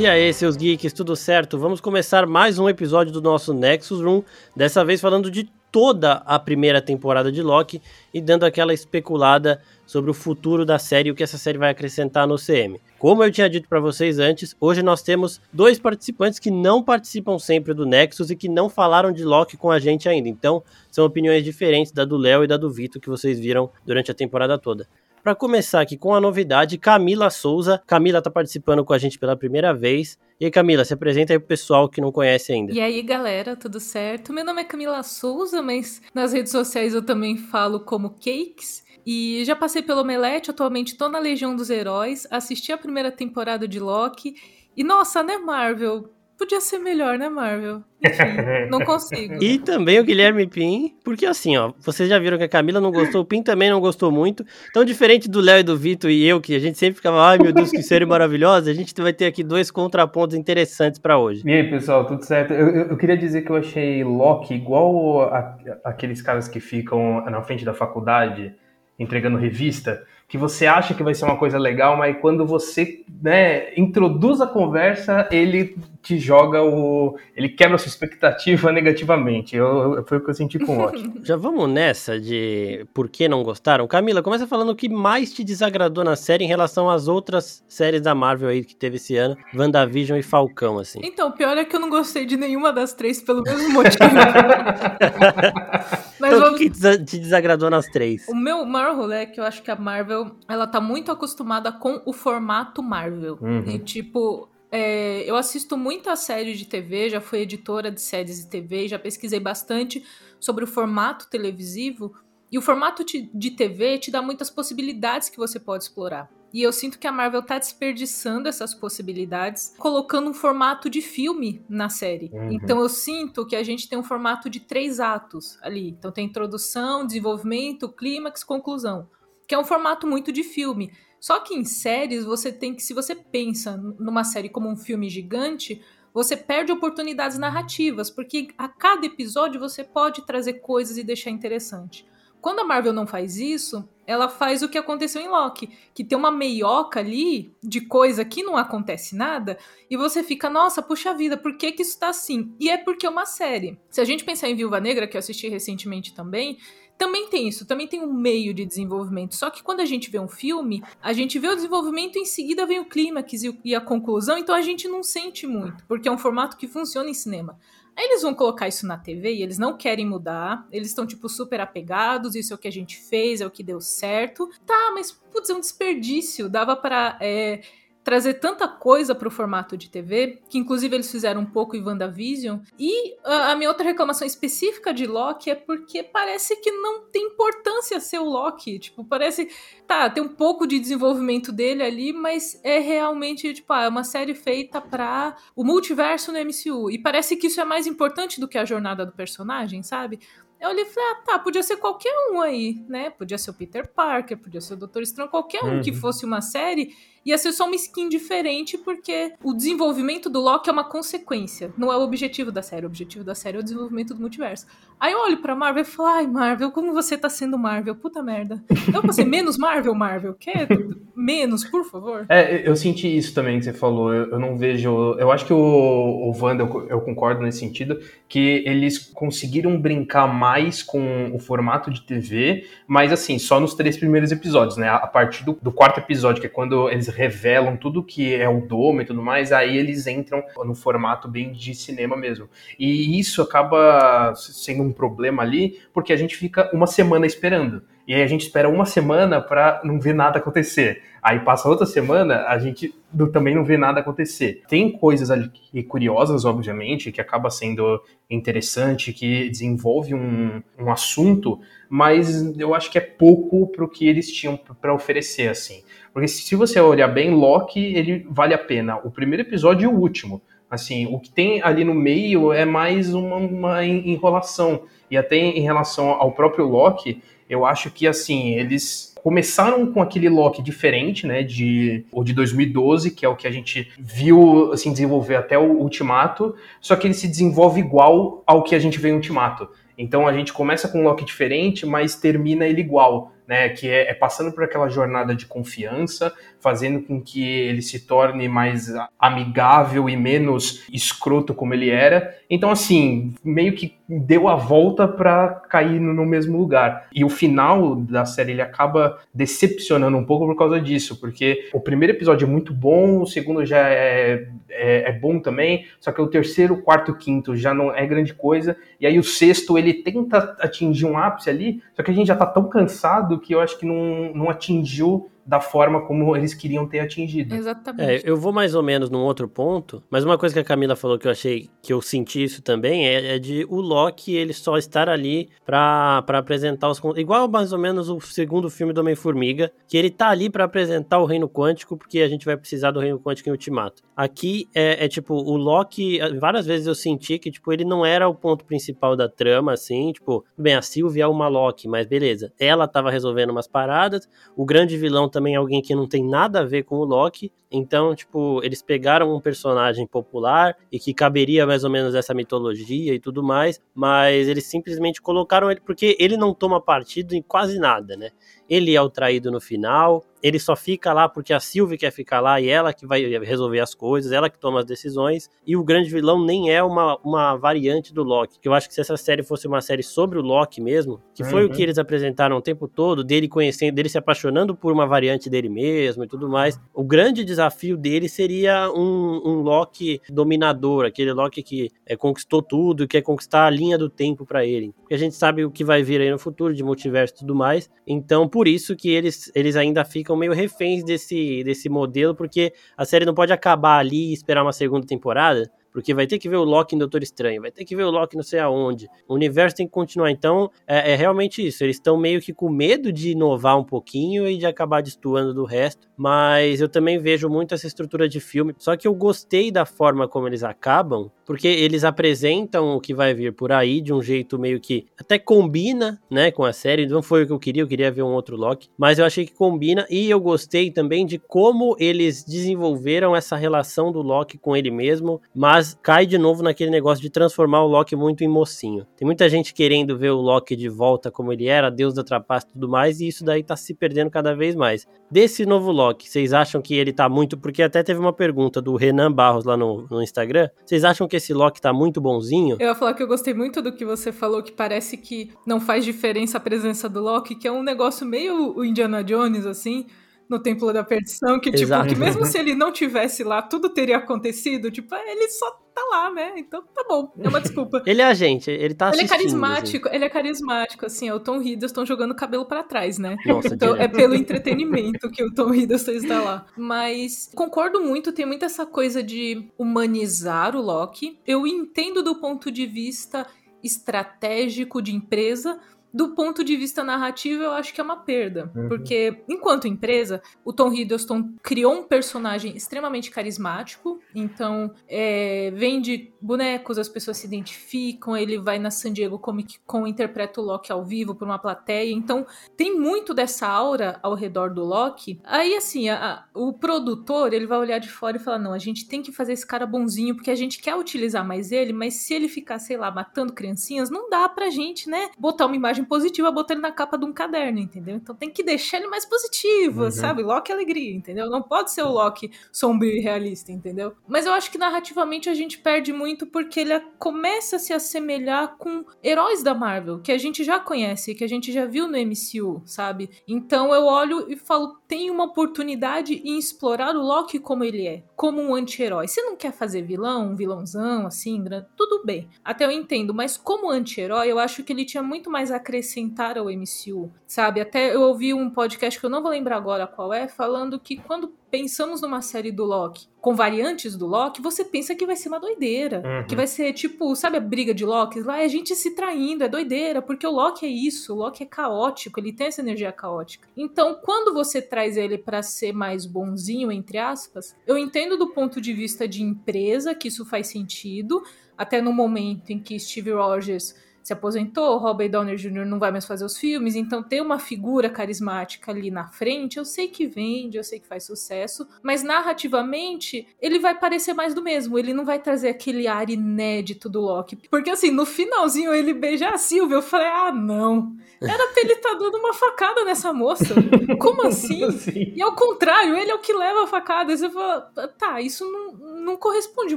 E aí, seus geeks, tudo certo? Vamos começar mais um episódio do nosso Nexus Room, dessa vez falando de toda a primeira temporada de Loki e dando aquela especulada sobre o futuro da série e o que essa série vai acrescentar no CM. Como eu tinha dito para vocês antes, hoje nós temos dois participantes que não participam sempre do Nexus e que não falaram de Loki com a gente ainda. Então, são opiniões diferentes da do Léo e da do Vitor que vocês viram durante a temporada toda. Para começar aqui com a novidade, Camila Souza. Camila está participando com a gente pela primeira vez. E aí, Camila, se apresenta aí pro pessoal que não conhece ainda. E aí, galera, tudo certo? Meu nome é Camila Souza, mas nas redes sociais eu também falo como Cakes. E já passei pelo Omelete, atualmente tô na Legião dos Heróis, assisti a primeira temporada de Loki. E nossa, né, Marvel? Podia ser melhor, né, Marvel? Enfim, não consigo. E também o Guilherme Pim, porque assim, ó, vocês já viram que a Camila não gostou, o Pim também não gostou muito. Então, diferente do Léo e do Vitor e eu, que a gente sempre ficava, ai meu Deus, que série maravilhosa, a gente vai ter aqui dois contrapontos interessantes para hoje. E aí, pessoal, tudo certo? Eu, eu, eu, queria dizer que eu achei Loki igual a, aqueles caras que ficam na frente da faculdade entregando revista que você acha que vai ser uma coisa legal, mas quando você né, introduz a conversa, ele te joga o. ele quebra a sua expectativa negativamente. Eu, eu foi o que eu senti com o Loki. Já vamos nessa de por que não gostaram? Camila, começa falando o que mais te desagradou na série em relação às outras séries da Marvel aí que teve esse ano, WandaVision e Falcão, assim. Então, o pior é que eu não gostei de nenhuma das três pelo mesmo motivo. Mas então, vamos... o que te desagradou nas três? O meu maior rolê é que eu acho que a Marvel Marvel, ela tá muito acostumada com o formato Marvel. Uhum. E, tipo, é, eu assisto muita série de TV, já fui editora de séries de TV, já pesquisei bastante sobre o formato televisivo. E o formato de TV te dá muitas possibilidades que você pode explorar. E eu sinto que a Marvel tá desperdiçando essas possibilidades, colocando um formato de filme na série. Uhum. Então eu sinto que a gente tem um formato de três atos ali. Então tem introdução, desenvolvimento, clímax, conclusão que é um formato muito de filme. Só que em séries você tem que, se você pensa numa série como um filme gigante, você perde oportunidades narrativas, porque a cada episódio você pode trazer coisas e deixar interessante. Quando a Marvel não faz isso, ela faz o que aconteceu em Loki, que tem uma meioca ali de coisa que não acontece nada, e você fica, nossa, puxa vida, por que, que isso tá assim? E é porque é uma série. Se a gente pensar em Viúva Negra, que eu assisti recentemente também, também tem isso, também tem um meio de desenvolvimento. Só que quando a gente vê um filme, a gente vê o desenvolvimento e em seguida vem o clímax e a conclusão, então a gente não sente muito, porque é um formato que funciona em cinema. Aí eles vão colocar isso na TV e eles não querem mudar, eles estão, tipo, super apegados, isso é o que a gente fez, é o que deu certo. Tá, mas, putz, é um desperdício, dava para é, trazer tanta coisa para o formato de TV, que inclusive eles fizeram um pouco em WandaVision. E a, a minha outra reclamação específica de Loki é porque parece que não tem importância ser o Loki. Tipo, parece. Tá, tem um pouco de desenvolvimento dele ali, mas é realmente, tipo, ah, é uma série feita para o multiverso no MCU. E parece que isso é mais importante do que a jornada do personagem, sabe? Eu olhei e falei, ah, tá, podia ser qualquer um aí, né? Podia ser o Peter Parker, podia ser o Doutor Estranho, qualquer um uhum. que fosse uma série ia ser só uma skin diferente, porque o desenvolvimento do Loki é uma consequência, não é o objetivo da série. O objetivo da série é o desenvolvimento do multiverso. Aí eu olho pra Marvel e falo, ai, Marvel, como você tá sendo Marvel? Puta merda. Pra ser menos Marvel, Marvel? Quer menos, por favor? É, eu senti isso também que você falou. Eu, eu não vejo. Eu acho que o, o Wanda, eu, eu concordo nesse sentido, que eles conseguiram brincar mais com o formato de TV, mas assim, só nos três primeiros episódios, né? A partir do, do quarto episódio, que é quando eles revelam tudo que é o Dome e tudo mais, aí eles entram no formato bem de cinema mesmo. E isso acaba sendo um problema ali, porque a gente fica uma semana esperando. E aí a gente espera uma semana para não ver nada acontecer. Aí passa outra semana, a gente também não vê nada acontecer. Tem coisas ali curiosas, obviamente, que acaba sendo interessante, que desenvolve um, um assunto, mas eu acho que é pouco para o que eles tinham para oferecer, assim. Porque se você olhar bem, Loki, ele vale a pena. O primeiro episódio e o último. Assim, o que tem ali no meio é mais uma, uma enrolação. E até em relação ao próprio Loki, eu acho que, assim, eles começaram com aquele Loki diferente, né, de o de 2012, que é o que a gente viu assim desenvolver até o Ultimato, só que ele se desenvolve igual ao que a gente vê em Ultimato. Então a gente começa com um Loki diferente, mas termina ele igual né? Que é, é passando por aquela jornada de confiança, fazendo com que ele se torne mais amigável e menos escroto como ele era. Então, assim, meio que deu a volta para cair no, mesmo lugar. E o final da série ele acaba decepcionando um pouco por causa disso, porque o primeiro episódio é muito bom, o segundo já é, é, é bom também, só que o terceiro, quarto, quinto já não é grande coisa, e aí o sexto ele tenta atingir um ápice ali, só que a gente já tá tão cansado que eu acho que não, não atingiu da forma como eles queriam ter atingido. Exatamente. É, eu vou mais ou menos num outro ponto, mas uma coisa que a Camila falou que eu achei que eu senti isso também é, é de o Loki ele só estar ali para apresentar os igual mais ou menos o segundo filme do Homem-Formiga, que ele tá ali para apresentar o reino quântico porque a gente vai precisar do reino quântico em Ultimato. Aqui é, é tipo o Loki, várias vezes eu senti que tipo ele não era o ponto principal da trama assim, tipo, bem, a Sylvia é uma Loki, mas beleza. Ela tava resolvendo umas paradas, o grande vilão também também alguém que não tem nada a ver com o Loki. Então, tipo, eles pegaram um personagem popular e que caberia mais ou menos essa mitologia e tudo mais, mas eles simplesmente colocaram ele porque ele não toma partido em quase nada, né? Ele é o traído no final, ele só fica lá porque a Sylvie quer ficar lá e ela que vai resolver as coisas, ela que toma as decisões. E o grande vilão nem é uma, uma variante do Loki. Que eu acho que se essa série fosse uma série sobre o Loki mesmo, que foi uhum. o que eles apresentaram o tempo todo, dele conhecendo, dele se apaixonando por uma variante dele mesmo e tudo mais. O grande desafio dele seria um, um Loki dominador, aquele Loki que é, conquistou tudo, quer conquistar a linha do tempo para ele. Porque a gente sabe o que vai vir aí no futuro de multiverso e tudo mais. Então, por isso que eles, eles ainda ficam ficam meio reféns desse, desse modelo, porque a série não pode acabar ali e esperar uma segunda temporada, porque vai ter que ver o Loki em Doutor Estranho, vai ter que ver o Loki não sei aonde. O universo tem que continuar. Então, é, é realmente isso. Eles estão meio que com medo de inovar um pouquinho e de acabar destoando do resto. Mas eu também vejo muito essa estrutura de filme. Só que eu gostei da forma como eles acabam, porque eles apresentam o que vai vir por aí de um jeito meio que até combina, né, com a série. Não foi o que eu queria, eu queria ver um outro Loki, mas eu achei que combina e eu gostei também de como eles desenvolveram essa relação do Loki com ele mesmo, mas cai de novo naquele negócio de transformar o Loki muito em mocinho. Tem muita gente querendo ver o Loki de volta como ele era, Deus da trapaça e tudo mais, e isso daí tá se perdendo cada vez mais. Desse novo Loki, vocês acham que ele tá muito. Porque até teve uma pergunta do Renan Barros lá no, no Instagram. Vocês acham que esse Loki tá muito bonzinho? Eu ia falar que eu gostei muito do que você falou, que parece que não faz diferença a presença do Loki, que é um negócio meio o Indiana Jones, assim no Templo da Perdição, que, tipo, que mesmo se ele não tivesse lá, tudo teria acontecido. Tipo, ele só tá lá, né? Então tá bom, é uma desculpa. ele é a gente, ele tá Ele é carismático, assim. ele é carismático, assim, é o Tom Hiddleston jogando cabelo para trás, né? Nossa, então direto. é pelo entretenimento que o Tom Hiddleston está lá. Mas concordo muito, tem muito essa coisa de humanizar o Loki. Eu entendo do ponto de vista estratégico de empresa, do ponto de vista narrativo, eu acho que é uma perda. Uhum. Porque, enquanto empresa, o Tom Hiddleston criou um personagem extremamente carismático. Então, é, vende bonecos, as pessoas se identificam. Ele vai na San Diego Comic Con, interpreta o Loki ao vivo por uma plateia. Então, tem muito dessa aura ao redor do Loki. Aí, assim, a, a, o produtor, ele vai olhar de fora e falar: não, a gente tem que fazer esse cara bonzinho, porque a gente quer utilizar mais ele, mas se ele ficar, sei lá, matando criancinhas, não dá pra gente, né, botar uma imagem positiva botando ele na capa de um caderno, entendeu? Então tem que deixar ele mais positivo, uhum. sabe? Loki alegria, entendeu? Não pode ser o Loki sombrio e realista, entendeu? Mas eu acho que narrativamente a gente perde muito porque ele começa a se assemelhar com heróis da Marvel, que a gente já conhece, que a gente já viu no MCU, sabe? Então eu olho e falo, tem uma oportunidade em explorar o Loki como ele é, como um anti-herói. Você não quer fazer vilão, um vilãozão, assim, tudo bem. Até eu entendo, mas como anti-herói, eu acho que ele tinha muito mais a acrescentar ao MCU, sabe? Até eu ouvi um podcast que eu não vou lembrar agora qual é, falando que quando pensamos numa série do Loki com variantes do Loki, você pensa que vai ser uma doideira. Uhum. Que vai ser tipo, sabe a briga de Loki? Lá é a gente se traindo, é doideira, porque o Loki é isso, o Loki é caótico, ele tem essa energia caótica. Então, quando você traz ele para ser mais bonzinho, entre aspas, eu entendo do ponto de vista de empresa que isso faz sentido, até no momento em que Steve Rogers se aposentou, Robert Downey Jr. não vai mais fazer os filmes, então ter uma figura carismática ali na frente, eu sei que vende, eu sei que faz sucesso, mas narrativamente ele vai parecer mais do mesmo, ele não vai trazer aquele ar inédito do Loki. Porque assim, no finalzinho ele beija a Silvia, eu falei, ah, não. Era pra ele estar tá dando uma facada nessa moça. Como assim? Sim. E ao contrário, ele é o que leva a facada. Você fala, tá, isso não, não corresponde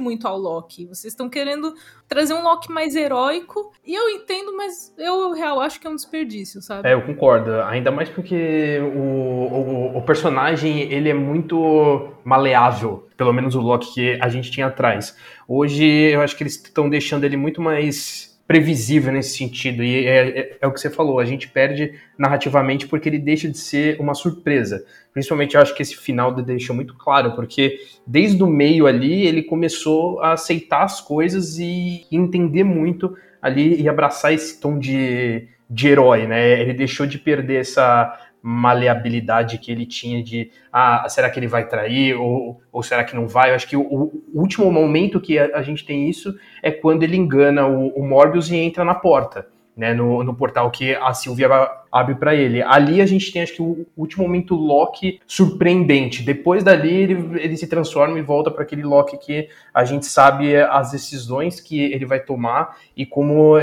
muito ao Loki. Vocês estão querendo trazer um Loki mais heróico. E eu entendo, mas eu real acho que é um desperdício, sabe? É, eu concordo. Ainda mais porque o, o, o personagem ele é muito maleável. Pelo menos o Loki que a gente tinha atrás. Hoje eu acho que eles estão deixando ele muito mais previsível nesse sentido. E é, é, é, o que você falou, a gente perde narrativamente porque ele deixa de ser uma surpresa. Principalmente eu acho que esse final deixou muito claro, porque desde o meio ali ele começou a aceitar as coisas e entender muito ali e abraçar esse tom de, de herói, né? Ele deixou de perder essa maleabilidade que ele tinha de ah, será que ele vai trair ou, ou será que não vai? Eu acho que o, o último momento que a, a, gente tem isso é quando ele engana o, o Morbius e entra na porta, né, no, no portal que a Sylvia abre para ele. Ali a gente tem, acho que, o último momento Loki surpreendente. Depois dali ele, ele se transforma e volta para aquele Loki que a gente sabe as decisões que ele vai tomar e como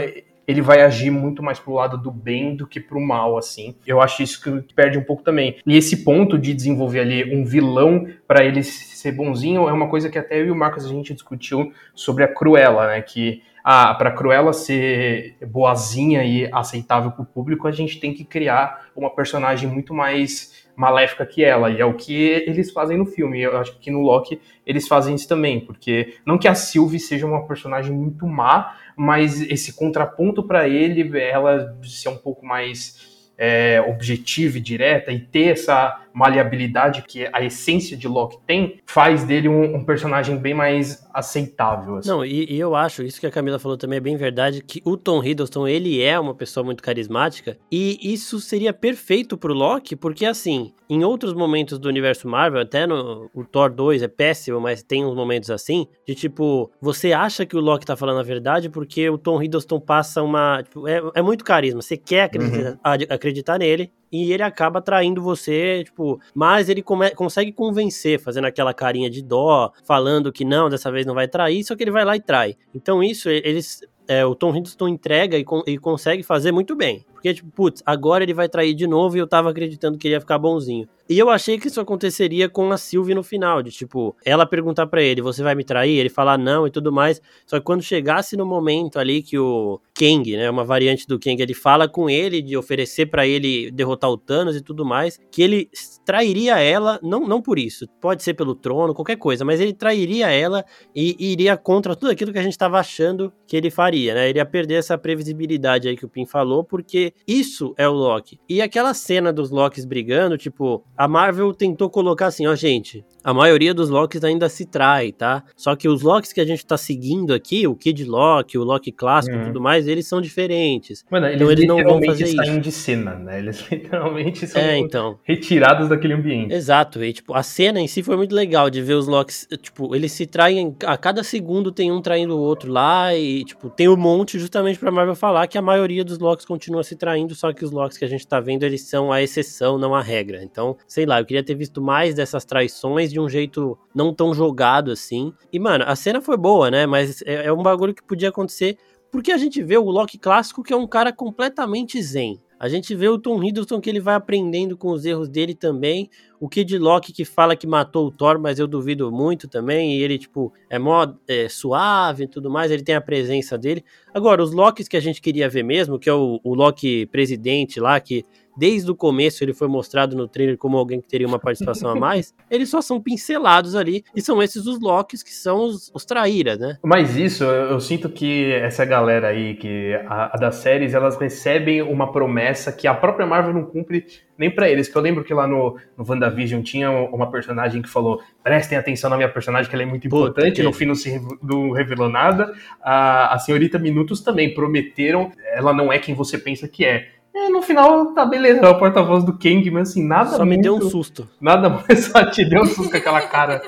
ele vai agir muito mais pro lado do bem do que pro mal, assim. Eu acho isso que perde um pouco também. E esse ponto de desenvolver ali um vilão para ele ser bonzinho é uma coisa que até eu e o Marcos a gente discutiu sobre a Cruella, né? Que ah, para Cruella ser boazinha e aceitável para o público, a gente tem que criar uma personagem muito mais maléfica que ela, e é o que eles fazem no filme. Eu acho que no Loki eles fazem isso também, porque não que a Sylvie seja uma personagem muito má, mas esse contraponto para ele, ela ser um pouco mais é, objetiva e direta e ter essa maleabilidade que a essência de Loki tem, faz dele um, um personagem bem mais aceitável. Assim. Não, e, e, eu acho, isso que a Camila falou também é bem verdade, que o Tom Hiddleston, ele é uma pessoa muito carismática, e isso seria perfeito pro Loki, porque assim, em outros momentos do universo Marvel, até no o Thor 2 é péssimo, mas tem uns momentos assim, de tipo, você acha que o Loki tá falando a verdade porque o Tom Hiddleston passa uma, tipo, é, é muito carisma, você quer acreditar, uhum. acreditar nele, e ele acaba traindo você, tipo, mas ele come, consegue convencer, fazendo aquela carinha de dó, falando que não, dessa vez não vai trair, só que ele vai lá e trai. Então isso, eles, é, o Tom Hiddleston entrega e, e consegue fazer muito bem. Porque, tipo, putz, agora ele vai trair de novo e eu tava acreditando que ele ia ficar bonzinho. E eu achei que isso aconteceria com a Sylvie no final, de tipo, ela perguntar para ele, você vai me trair? Ele falar não e tudo mais. Só que quando chegasse no momento ali que o Kang, né, uma variante do Kang, ele fala com ele de oferecer para ele derrotar o Thanos e tudo mais, que ele trairia ela, não, não por isso, pode ser pelo trono, qualquer coisa, mas ele trairia ela e, e iria contra tudo aquilo que a gente tava achando que ele faria, né? Ele ia perder essa previsibilidade aí que o Pim falou, porque isso é o Loki. E aquela cena dos Lokis brigando, tipo, a Marvel tentou colocar assim, ó, gente, a maioria dos Lokis ainda se trai, tá? Só que os Lokis que a gente tá seguindo aqui, o Kid Loki, o Loki clássico e uhum. tudo mais, eles são diferentes. Mano, eles então eles não vão fazer saem isso. de cena, né? Eles literalmente são é, então. retirados daquele ambiente. Exato, e tipo, a cena em si foi muito legal de ver os Lokis, tipo, eles se traem, a cada segundo tem um traindo o outro lá e, tipo, tem um monte justamente pra Marvel falar que a maioria dos Lokis continua se traindo, só que os Lokis que a gente tá vendo, eles são a exceção, não a regra. Então, sei lá, eu queria ter visto mais dessas traições de um jeito não tão jogado assim. E, mano, a cena foi boa, né? Mas é, é um bagulho que podia acontecer porque a gente vê o Loki clássico que é um cara completamente zen. A gente vê o Tom Hiddleston que ele vai aprendendo com os erros dele também. O Kid Loki que fala que matou o Thor, mas eu duvido muito também. E ele, tipo, é mó é, suave e tudo mais. Ele tem a presença dele. Agora, os Lokis que a gente queria ver mesmo, que é o, o Loki presidente lá, que desde o começo ele foi mostrado no trailer como alguém que teria uma participação a mais, eles só são pincelados ali, e são esses os Locks que são os, os traíras, né? Mas isso, eu, eu, sinto que essa galera aí, que a, a, das séries, elas recebem uma promessa que a própria Marvel não cumpre nem para eles, que eu lembro que lá no, no WandaVision tinha uma personagem que falou, prestem atenção na minha personagem, que ela é muito importante, Puta, no fim não se não revelou nada, a, a senhorita Minutos também prometeram, ela não é quem você pensa que é, É, no final, tá beleza, é o porta-voz do Kang, mas assim, nada Só muito, me deu um susto. Nada mais, só te deu um susto com aquela cara.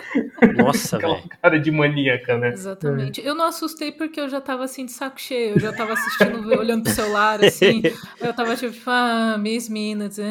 Nossa, aquela velho. cara de maníaca, né? Exatamente. Eu não assustei porque eu já tava assim de saco cheio, eu já tava assistindo, olhando pro celular, assim. Eu tava tipo, ah, Miss Minutes, ah,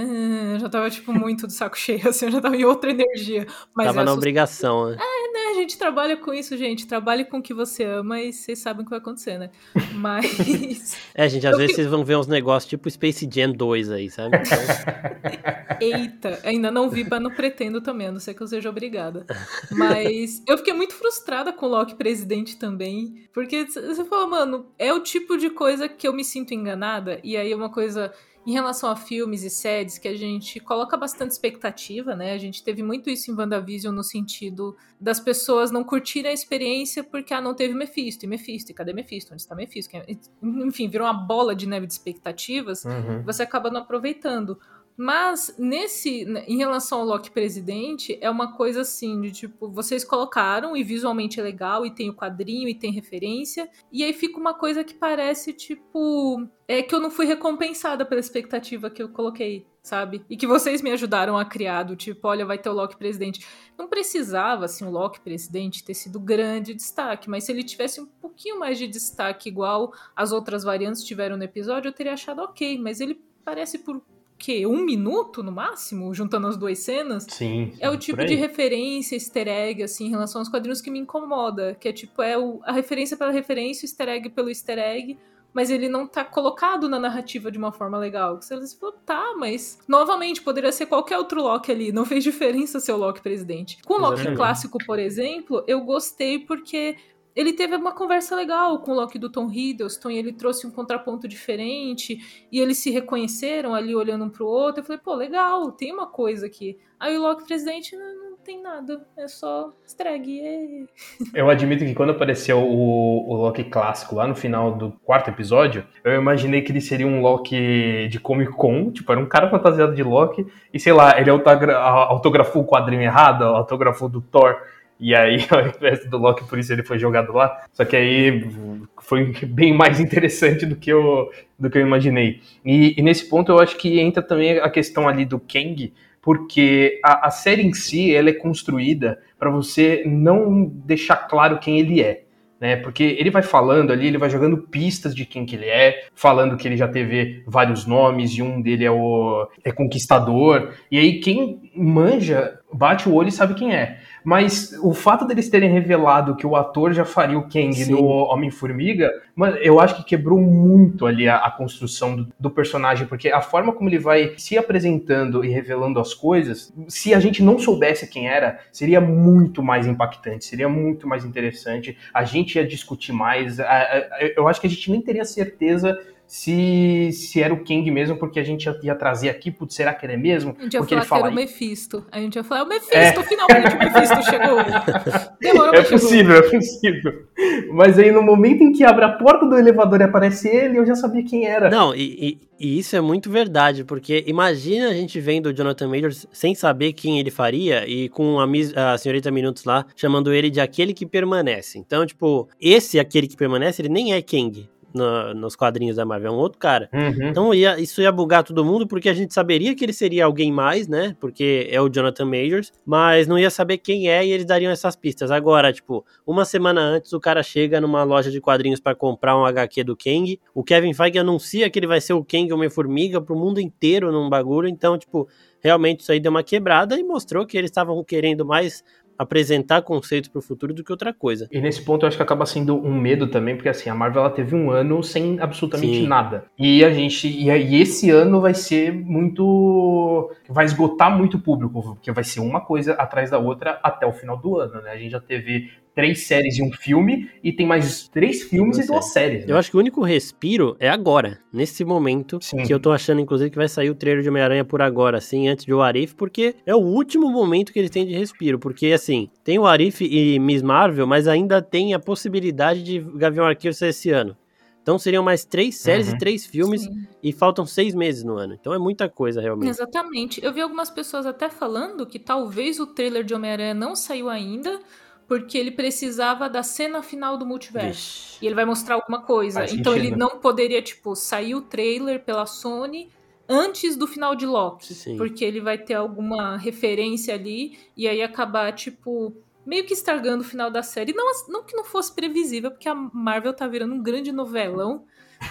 eu já tava tipo muito de saco cheio, assim, eu já tava em outra energia. Mas Tava na assustei. obrigação, né? É, a gente trabalha com isso, gente. Trabalhe com o que você ama e vocês sabem o que vai acontecer, né? Mas. É, gente, às Eu vezes que- vocês vão ver uns negócios tipo Space Jam 2 aí, sabe? Então, Eita, ainda não vi, mas não pretendo também, a não ser que eu seja obrigada. Mas eu fiquei muito frustrada com o Loki presidente também, porque você fala, mano, é o tipo de coisa que eu me sinto enganada, e aí é uma coisa em relação a filmes e séries que a gente coloca bastante expectativa, né? A gente teve muito isso em WandaVision no sentido das pessoas não curtirem a experiência porque, ah, não teve Mephisto, e Mephisto, e cadê Mephisto? Onde está Mephisto? Enfim, virou uma bola de neve de expectativas Uhum. você acaba não aproveitando. Mas nesse, né, em relação ao Loki presidente, é uma coisa assim, de tipo, vocês colocaram e visualmente é legal, e tem o quadrinho, e tem referência, e aí fica uma coisa que parece, tipo, é que eu não fui recompensada pela expectativa que eu coloquei, sabe? E que vocês me ajudaram a criar, do tipo, olha, vai ter o Loki presidente. Não precisava, assim, o Loki presidente ter sido grande destaque, mas se ele tivesse um pouquinho mais de destaque, igual as outras variantes tiveram no episódio, eu teria achado ok, mas ele parece por quê? Um minuto no máximo, juntando as duas cenas? Sim. É o sim, tipo de referência, easter egg, assim, em relação aos quadrinhos que me incomoda. Que é tipo, é o- a referência pela referência, o easter egg pelo easter egg, mas ele não tá colocado na narrativa de uma forma legal. Que Você fala, tá, mas novamente, poderia ser qualquer outro Loki ali. Não fez diferença ser o Loki presidente. Com o Loki Exatamente. clássico, por exemplo, eu gostei porque ele teve uma conversa legal com o Loki do Tom Hiddleston e ele trouxe um contraponto diferente e eles se reconheceram ali olhando um pro outro. Eu falei, pô, legal, tem uma coisa aqui. Aí o Loki presidente não, não tem nada, é só estrague. é. Eu admito que quando apareceu o, o Loki clássico lá no final do quarto episódio, eu imaginei que ele seria um Loki de Comic Con, tipo, era um cara fantasiado de Loki, e sei lá, ele autogra autografou o quadrinho errado, autografou do Thor, e aí, ao invés do Loki, por isso ele foi jogado lá. Só que aí foi bem mais interessante do que eu, do que eu imaginei. E, e nesse ponto eu acho que entra também a questão ali do Kang, porque a, a série em si ela é construída para você não deixar claro quem ele é. Né, porque ele vai falando ali, ele vai jogando pistas de quem que ele é, falando que ele já teve vários nomes e um dele é o é conquistador. E aí quem manja bate o olho e sabe quem é. Mas o fato deles terem revelado que o ator já faria o Kang Sim. no Homem-Formiga, eu acho que quebrou muito ali a, a construção do, do personagem, porque a forma como ele vai se apresentando e revelando as coisas, se a gente não soubesse quem era, seria muito mais impactante, seria muito mais interessante. A gente ia discutir mais. a- a- Eu acho que a gente nem teria certeza se, se era o Kang mesmo, porque a gente ia, ia trazer aqui, putz, será que ele é mesmo? A gente ia Porque falar ele que era fala o Mephisto. A gente ia falar, é o Mephisto, finalmente o Mephisto chegou. Demorou, É mas chegou. possível, é possível. Mas aí no momento em que abre a porta do elevador e aparece ele, eu já sabia quem era. Não, e, e- e isso é muito verdade, porque imagina a gente vendo o Jonathan Majors sem saber quem ele faria e com a, a senhorita Minutos lá chamando ele de aquele que permanece. Então, tipo, esse aquele que permanece, ele nem é Kang no- nos quadrinhos da Marvel, é um outro cara. Uhum. Então ia- isso ia bugar todo mundo, porque a gente saberia que ele seria alguém mais, né? Porque é o Jonathan Majors, mas não ia saber quem é e eles dariam essas pistas. Agora, tipo, uma semana antes o cara chega numa loja de quadrinhos pra comprar um HQ do Kang, o Kevin Feige anuncia que ele vai ser o Kang Homem-Formiga pro mundo inteiro num bagulho, então, tipo, realmente isso aí deu uma quebrada e mostrou que eles estavam querendo mais apresentar conceitos pro futuro do que outra coisa. E nesse ponto eu acho que acaba sendo um medo também, porque assim, a Marvel ela teve um ano sem absolutamente Sim. nada. E a gente. E, e esse ano vai ser muito. Vai esgotar muito o público, porque vai ser uma coisa atrás da outra até o final do ano, né? A gente já teve três séries e um filme, e tem mais três filmes e duas séries. né? Eu acho que o único respiro é agora, nesse momento, Sim. que eu tô achando, inclusive, que vai sair o trailer de Homem-Aranha por agora, assim, antes de o Arif, porque é o último momento que eles têm de respiro, porque, assim, tem o Arif e Miss Marvel, mas ainda tem a possibilidade de Gavião Arqueiro ser esse ano. Então seriam mais três séries Uhum. e três filmes, Sim. e faltam seis meses no ano. Então é muita coisa, realmente. Exatamente. Eu vi algumas pessoas até falando que talvez o trailer de Homem-Aranha não saiu ainda, porque ele precisava da cena final do multiverso. E ele vai mostrar alguma coisa. Faz então ele sentido. não poderia, tipo, sair o trailer pela Sony antes do final de Loki. Sim. Porque ele vai ter alguma referência ali e aí acabar, tipo, meio que estragando o final da série. Não, não que não fosse previsível, porque a Marvel tá virando um grande novelão.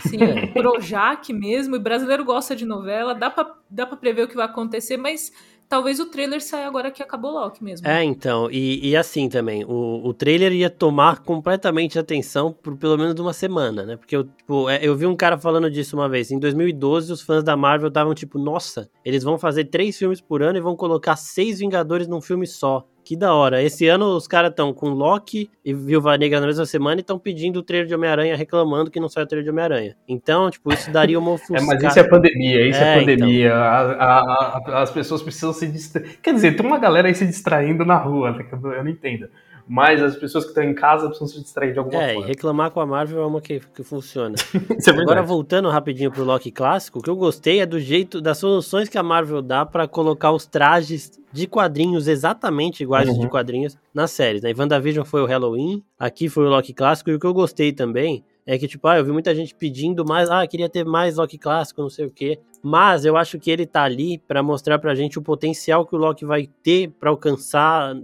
Sim, Projac mesmo, e brasileiro gosta de novela, dá pra, dá pra prever o que vai acontecer, mas talvez o trailer saia agora que acabou Loki mesmo. É, então, e, e assim também, o, o trailer ia tomar completamente atenção por pelo menos uma semana, né? Porque eu, tipo, é, eu vi um cara falando disso uma vez. Em 2012, os fãs da Marvel estavam tipo, nossa, eles vão fazer três filmes por ano e vão colocar seis Vingadores num filme só. Que da hora. Esse ano os caras estão com Loki e Viúva Negra na mesma semana e estão pedindo o trailer de Homem-Aranha, reclamando que não sai o trailer de Homem-Aranha. Então, tipo, isso daria uma ofuscada. é, mas isso é pandemia, isso é, é pandemia. Então. A, a, a, as pessoas precisam se distrair. Quer dizer, tem uma galera aí se distraindo na rua, né, eu não entendo mas as pessoas que estão em casa precisam se distrair de alguma é, forma. É, reclamar com a Marvel é uma que, que funciona. é Agora, voltando rapidinho pro Loki clássico, o que eu gostei é do jeito, das soluções que a Marvel dá para colocar os trajes de quadrinhos exatamente iguais uhum. de quadrinhos nas séries, né? WandaVision foi o Halloween, aqui foi o Loki clássico, e o que eu gostei também é que, tipo, ah, eu vi muita gente pedindo mais, ah, queria ter mais Loki clássico, não sei o quê. Mas eu acho que ele tá ali para mostrar pra gente o potencial que o Loki vai ter para alcançar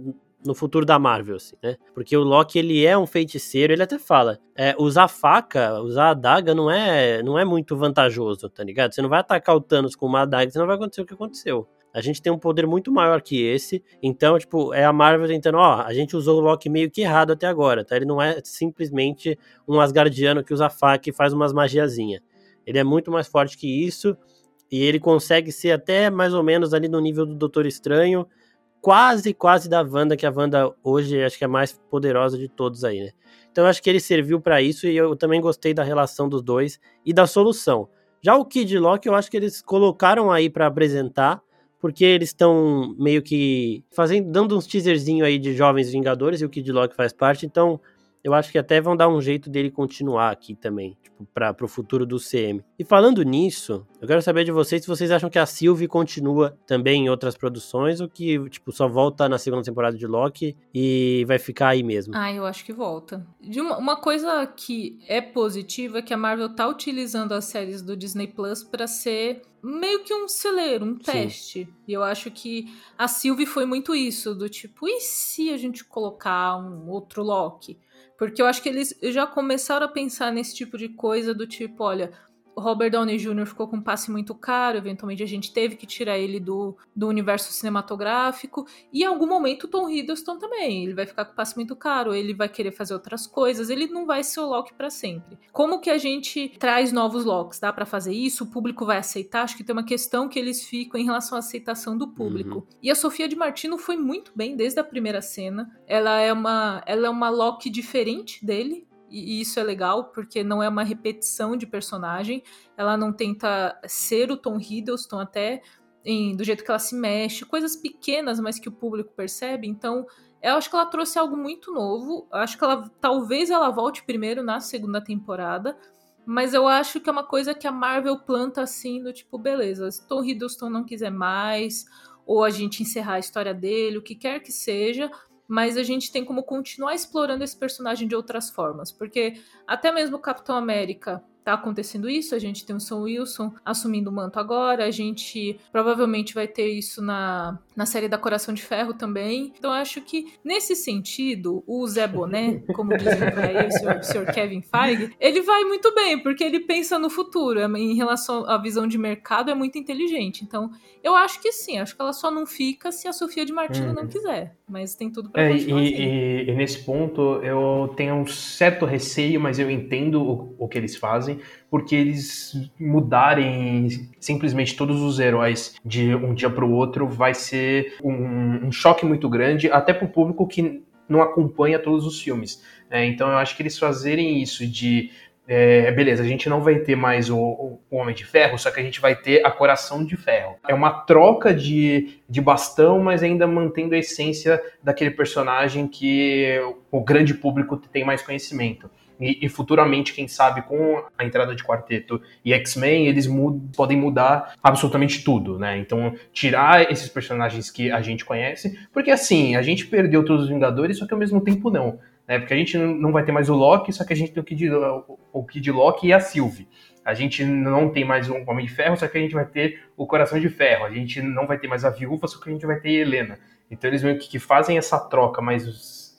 no futuro da Marvel, assim, né? Porque o Loki, ele é um feiticeiro, ele até fala, é, usar faca, usar adaga não é, não é muito vantajoso, tá ligado? Você não vai atacar o Thanos com uma adaga, senão vai acontecer o que aconteceu. A gente tem um poder muito maior que esse, então, tipo, é a Marvel tentando, ó, a gente usou o Loki meio que errado até agora, tá? Ele não é simplesmente um Asgardiano que usa faca e faz umas magiazinha. Ele é muito mais forte que isso, e ele consegue ser até mais ou menos ali no nível do Doutor Estranho, quase, quase da Wanda, que a Wanda hoje acho que é a mais poderosa de todos aí, né? Então acho que ele serviu para isso e eu também gostei da relação dos dois e da solução. Já o Kid Loki, eu acho que eles colocaram aí para apresentar, porque eles estão meio que fazendo, dando uns teaserzinho aí de Jovens Vingadores e o Kid Loki faz parte, então eu acho que até vão dar um jeito dele continuar aqui também, tipo, para o futuro do CM. E falando nisso, eu quero saber de vocês se vocês acham que a Sylvie continua também em outras produções ou que, tipo, só volta na segunda temporada de Loki e vai ficar aí mesmo. Ah, eu acho que volta. De uma, uma coisa que é positiva é que a Marvel tá utilizando as séries do Disney Plus para ser meio que um celeiro, um teste. Sim. E eu acho que a Sylvie foi muito isso, do tipo, e se a gente colocar um outro Loki? Porque eu acho que eles já começaram a pensar nesse tipo de coisa do tipo, olha, o Robert Downey Jr. ficou com um passe muito caro, eventualmente a gente teve que tirar ele do, do universo cinematográfico, e em algum momento o Tom Hiddleston também, ele vai ficar com um passe muito caro, ele vai querer fazer outras coisas, ele não vai ser o Loki para sempre. Como que a gente traz novos Locks? Dá para fazer isso? O público vai aceitar? Acho que tem uma questão que eles ficam em relação à aceitação do público. Uhum. E a Sofia de Martino foi muito bem desde a primeira cena. Ela é uma, ela é uma Loki diferente dele, e isso é legal porque não é uma repetição de personagem, ela não tenta ser o Tom Hiddleston até em, do jeito que ela se mexe, coisas pequenas, mas que o público percebe. Então, eu acho que ela trouxe algo muito novo. Eu acho que ela talvez ela volte primeiro na segunda temporada, mas eu acho que é uma coisa que a Marvel planta assim, do tipo, beleza, se Tom Hiddleston não quiser mais, ou a gente encerrar a história dele, o que quer que seja, mas a gente tem como continuar explorando esse personagem de outras formas, porque até mesmo o Capitão América tá acontecendo isso, a gente tem o Sam Wilson assumindo o manto agora, a gente provavelmente vai ter isso na, na série da Coração de Ferro também. Então acho que nesse sentido, o Zé Boné, como dizem por aí, o senhor, o senhor Kevin Feige, ele vai muito bem, porque ele pensa no futuro, em relação à visão de mercado é muito inteligente. Então, eu acho que sim, acho que ela só não fica se a Sofia de Martino uhum. não quiser, mas tem tudo para é, continuar. E, e, e, nesse ponto eu tenho um certo receio, mas eu entendo o, o que eles fazem porque eles mudarem simplesmente todos os heróis de um dia para o outro vai ser um, um, choque muito grande, até para o público que não acompanha todos os filmes. É, então eu acho que eles fazerem isso de é, beleza, a gente não vai ter mais o, o, Homem de Ferro, só que a gente vai ter a Coração de Ferro. É uma troca de, de bastão, mas ainda mantendo a essência daquele personagem que o grande público tem mais conhecimento. E, e, futuramente, quem sabe, com a entrada de quarteto e X-Men, eles mud podem mudar absolutamente tudo, né? Então, tirar esses personagens que a gente conhece, porque assim, a gente perdeu todos os Vingadores, só que ao mesmo tempo não. Né? Porque a gente não vai ter mais o Loki, só que a gente tem o Kid, o Kid Loki e a Sylvie. A gente não tem mais um Homem de Ferro, só que a gente vai ter o Coração de Ferro. A gente não vai ter mais a Viúva, só que a gente vai ter a Helena. Então eles meio que fazem essa troca, mas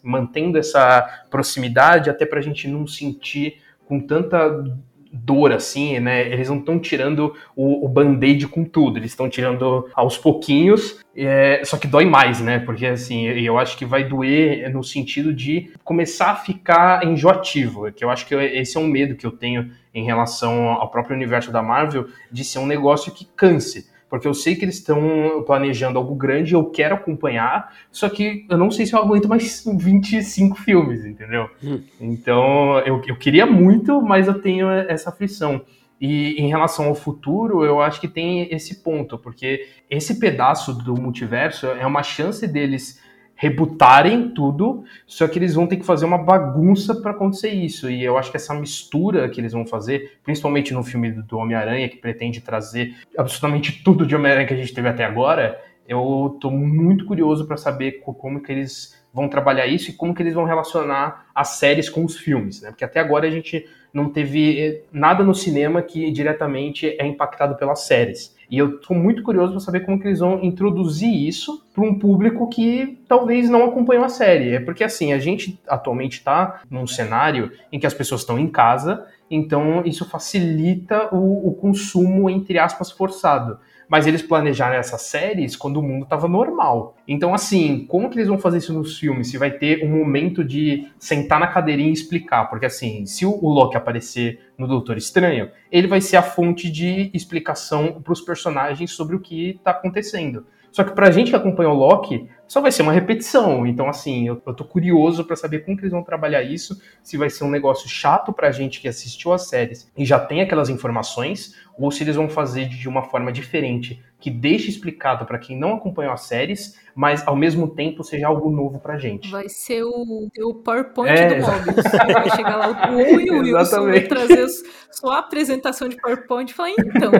mantendo essa proximidade até pra gente não sentir com tanta dor, assim, né? Eles não estão tirando o, o band-aid com tudo, eles estão tirando aos pouquinhos, é, só que dói mais, né? Porque, assim, eu acho que vai doer no sentido de começar a ficar enjoativo, que eu acho que esse é um medo que eu tenho em relação ao próprio universo da Marvel, de ser um negócio que canse porque eu sei que eles estão planejando algo grande, eu quero acompanhar, só que eu não sei se eu aguento mais 25 filmes, entendeu? Hum. Então, eu, eu queria muito, mas eu tenho essa aflição. E em relação ao futuro, eu acho que tem esse ponto, porque esse pedaço do multiverso é uma chance deles rebutarem tudo, só que eles vão ter que fazer uma bagunça para acontecer isso. E eu acho que essa mistura que eles vão fazer, principalmente no filme do Homem-Aranha, que pretende trazer absolutamente tudo de Homem-Aranha que a gente teve até agora, eu tô muito curioso para saber como que eles vão trabalhar isso e como que eles vão relacionar as séries com os filmes, né? Porque até agora a gente não teve nada no cinema que diretamente é impactado pelas séries. E eu estou muito curioso para saber como que eles vão introduzir isso para um público que talvez não acompanhe a série. É porque assim, a gente atualmente está num cenário em que as pessoas estão em casa, então isso facilita o, o consumo, entre aspas, forçado mas eles planejaram essas séries quando o mundo estava normal. Então, assim, como que eles vão fazer isso nos filmes? Se vai ter um momento de sentar na cadeirinha e explicar? Porque, assim, se o Loki aparecer no Doutor Estranho, ele vai ser a fonte de explicação para os personagens sobre o que está acontecendo. Só que pra gente que acompanha o Loki, só vai ser uma repetição. Então, assim, eu, eu tô curioso para saber como que eles vão trabalhar isso, se vai ser um negócio chato pra gente que assistiu as séries e já tem aquelas informações, ou se eles vão fazer de uma forma diferente, que deixe explicado para quem não acompanhou as séries, mas ao mesmo tempo seja algo novo pra gente. Vai ser o, o PowerPoint é, do Mobius. Vai chegar lá o e o Wilson vai trazer sua apresentação de PowerPoint e falar, então,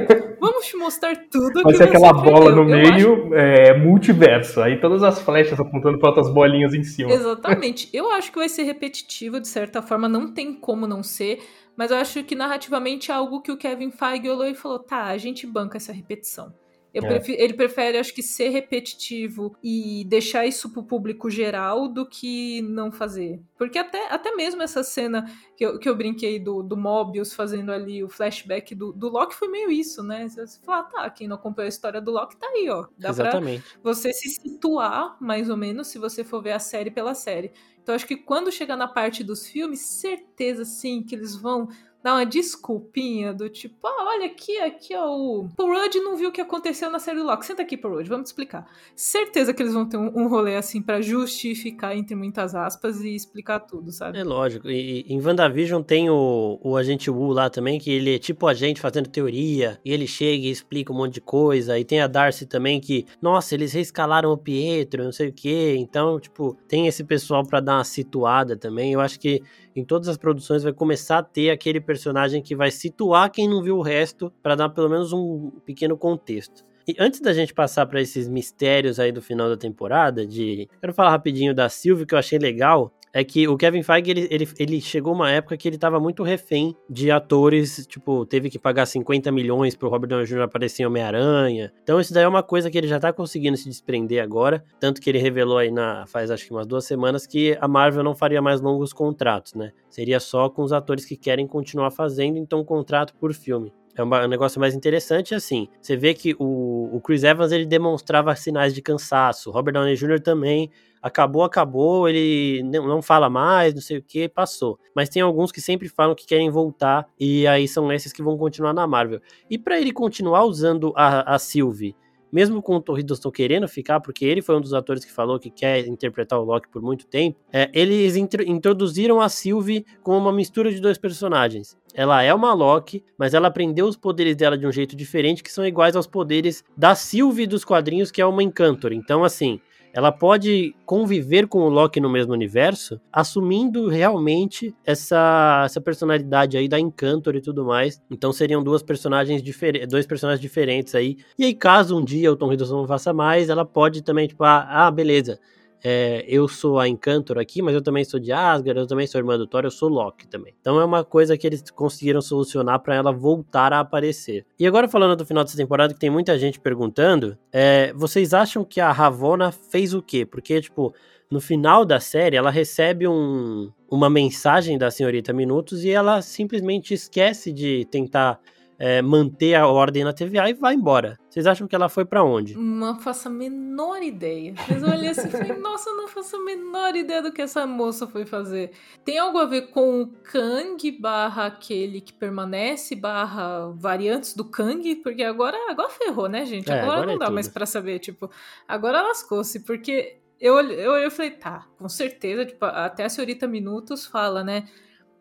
vamos te mostrar tudo Vai ser aquela bola no Eu meio, acho... é, multiverso, aí todas as flechas apontando para outras bolinhas em cima. Exatamente. Eu acho que vai ser repetitivo, de certa forma, não tem como não ser, mas eu acho que narrativamente é algo que o Kevin Feige olhou e falou, tá, a gente banca essa repetição. É. Prefiro, ele prefere, acho que, ser repetitivo e deixar isso pro público geral do que não fazer. Porque até, até mesmo essa cena que eu, que eu brinquei do, do Mobius fazendo ali o flashback do, do Loki foi meio isso, né? Você fala, ah, tá, quem não acompanhou a história do Loki tá aí, ó. Dá Exatamente. pra você se situar, mais ou menos, se você for ver a série pela série. Então acho que quando chegar na parte dos filmes, certeza sim que eles vão dar uma desculpinha do tipo, ah, olha aqui, aqui, ó, o Paul Rudd não viu o que aconteceu na série Loki. Senta aqui, Paul Rudd, vamos te explicar. Certeza que eles vão ter um, um rolê assim para justificar, entre muitas aspas, e explicar tudo, sabe? É lógico. E, em WandaVision tem o, o agente Wu lá também, que ele é tipo a gente fazendo teoria, e ele chega e explica um monte de coisa. E tem a Darcy também que, nossa, eles reescalaram o Pietro, não sei o que. Então, tipo, tem esse pessoal para dar uma situada também. Eu acho que em todas as produções vai começar a ter aquele personagem que vai situar quem não viu o resto para dar pelo menos um pequeno contexto. E antes da gente passar para esses mistérios aí do final da temporada, de quero falar rapidinho da Sylvie que eu achei legal é que o Kevin Feige, ele, ele, ele chegou uma época que ele tava muito refém de atores, tipo, teve que pagar 50 milhões pro Robert Downey Jr. aparecer em Homem-Aranha. Então isso daí é uma coisa que ele já tá conseguindo se desprender agora, tanto que ele revelou aí na, faz acho que umas duas semanas que a Marvel não faria mais longos contratos, né? Seria só com os atores que querem continuar fazendo, então contrato por filme. É um negócio mais interessante, assim, você vê que o, o Chris Evans, ele demonstrava sinais de cansaço, Robert Downey Jr. também, acabou, acabou, ele não fala mais, não sei o que, passou. Mas tem alguns que sempre falam que querem voltar, e aí são esses que vão continuar na Marvel. E para ele continuar usando a, a Sylvie, mesmo com o Tom Hiddleston querendo ficar, porque ele foi um dos atores que falou que quer interpretar o Loki por muito tempo, é, eles introduziram a Sylvie com uma mistura de dois personagens. Ela é uma Loki, mas ela aprendeu os poderes dela de um jeito diferente, que são iguais aos poderes da Sylvie dos quadrinhos, que é uma Encantor. Então, assim, ela pode conviver com o Loki no mesmo universo, assumindo realmente essa, essa personalidade aí da Encantor e tudo mais. Então seriam duas personagens diferentes, dois personagens diferentes aí. E aí, caso um dia o Tom Hiddleston não faça mais, ela pode também, tipo, ah, ah beleza. É, eu sou a Encantor aqui, mas eu também sou de Asgard, eu também sou irmã do Thor, eu sou Loki também. Então é uma coisa que eles conseguiram solucionar para ela voltar a aparecer. E agora falando do final dessa temporada, que tem muita gente perguntando, é, vocês acham que a Ravonna fez o quê? Porque, tipo, no final da série, ela recebe um, uma mensagem da senhorita Minutos e ela simplesmente esquece de tentar é, manter a ordem na TVA e vai embora. Vocês acham que ela foi para onde? Não faço a menor ideia. Mas eu olhei assim e falei, nossa, não faço a menor ideia do que essa moça foi fazer. Tem algo a ver com o Kang barra aquele que permanece, barra variantes do Kang? Porque agora, agora ferrou, né, gente? É, agora, agora não é dá tudo. mais para saber. Tipo, agora lascou-se, porque eu eu olhei e falei, tá, com certeza, tipo, até a senhorita Minutos fala, né?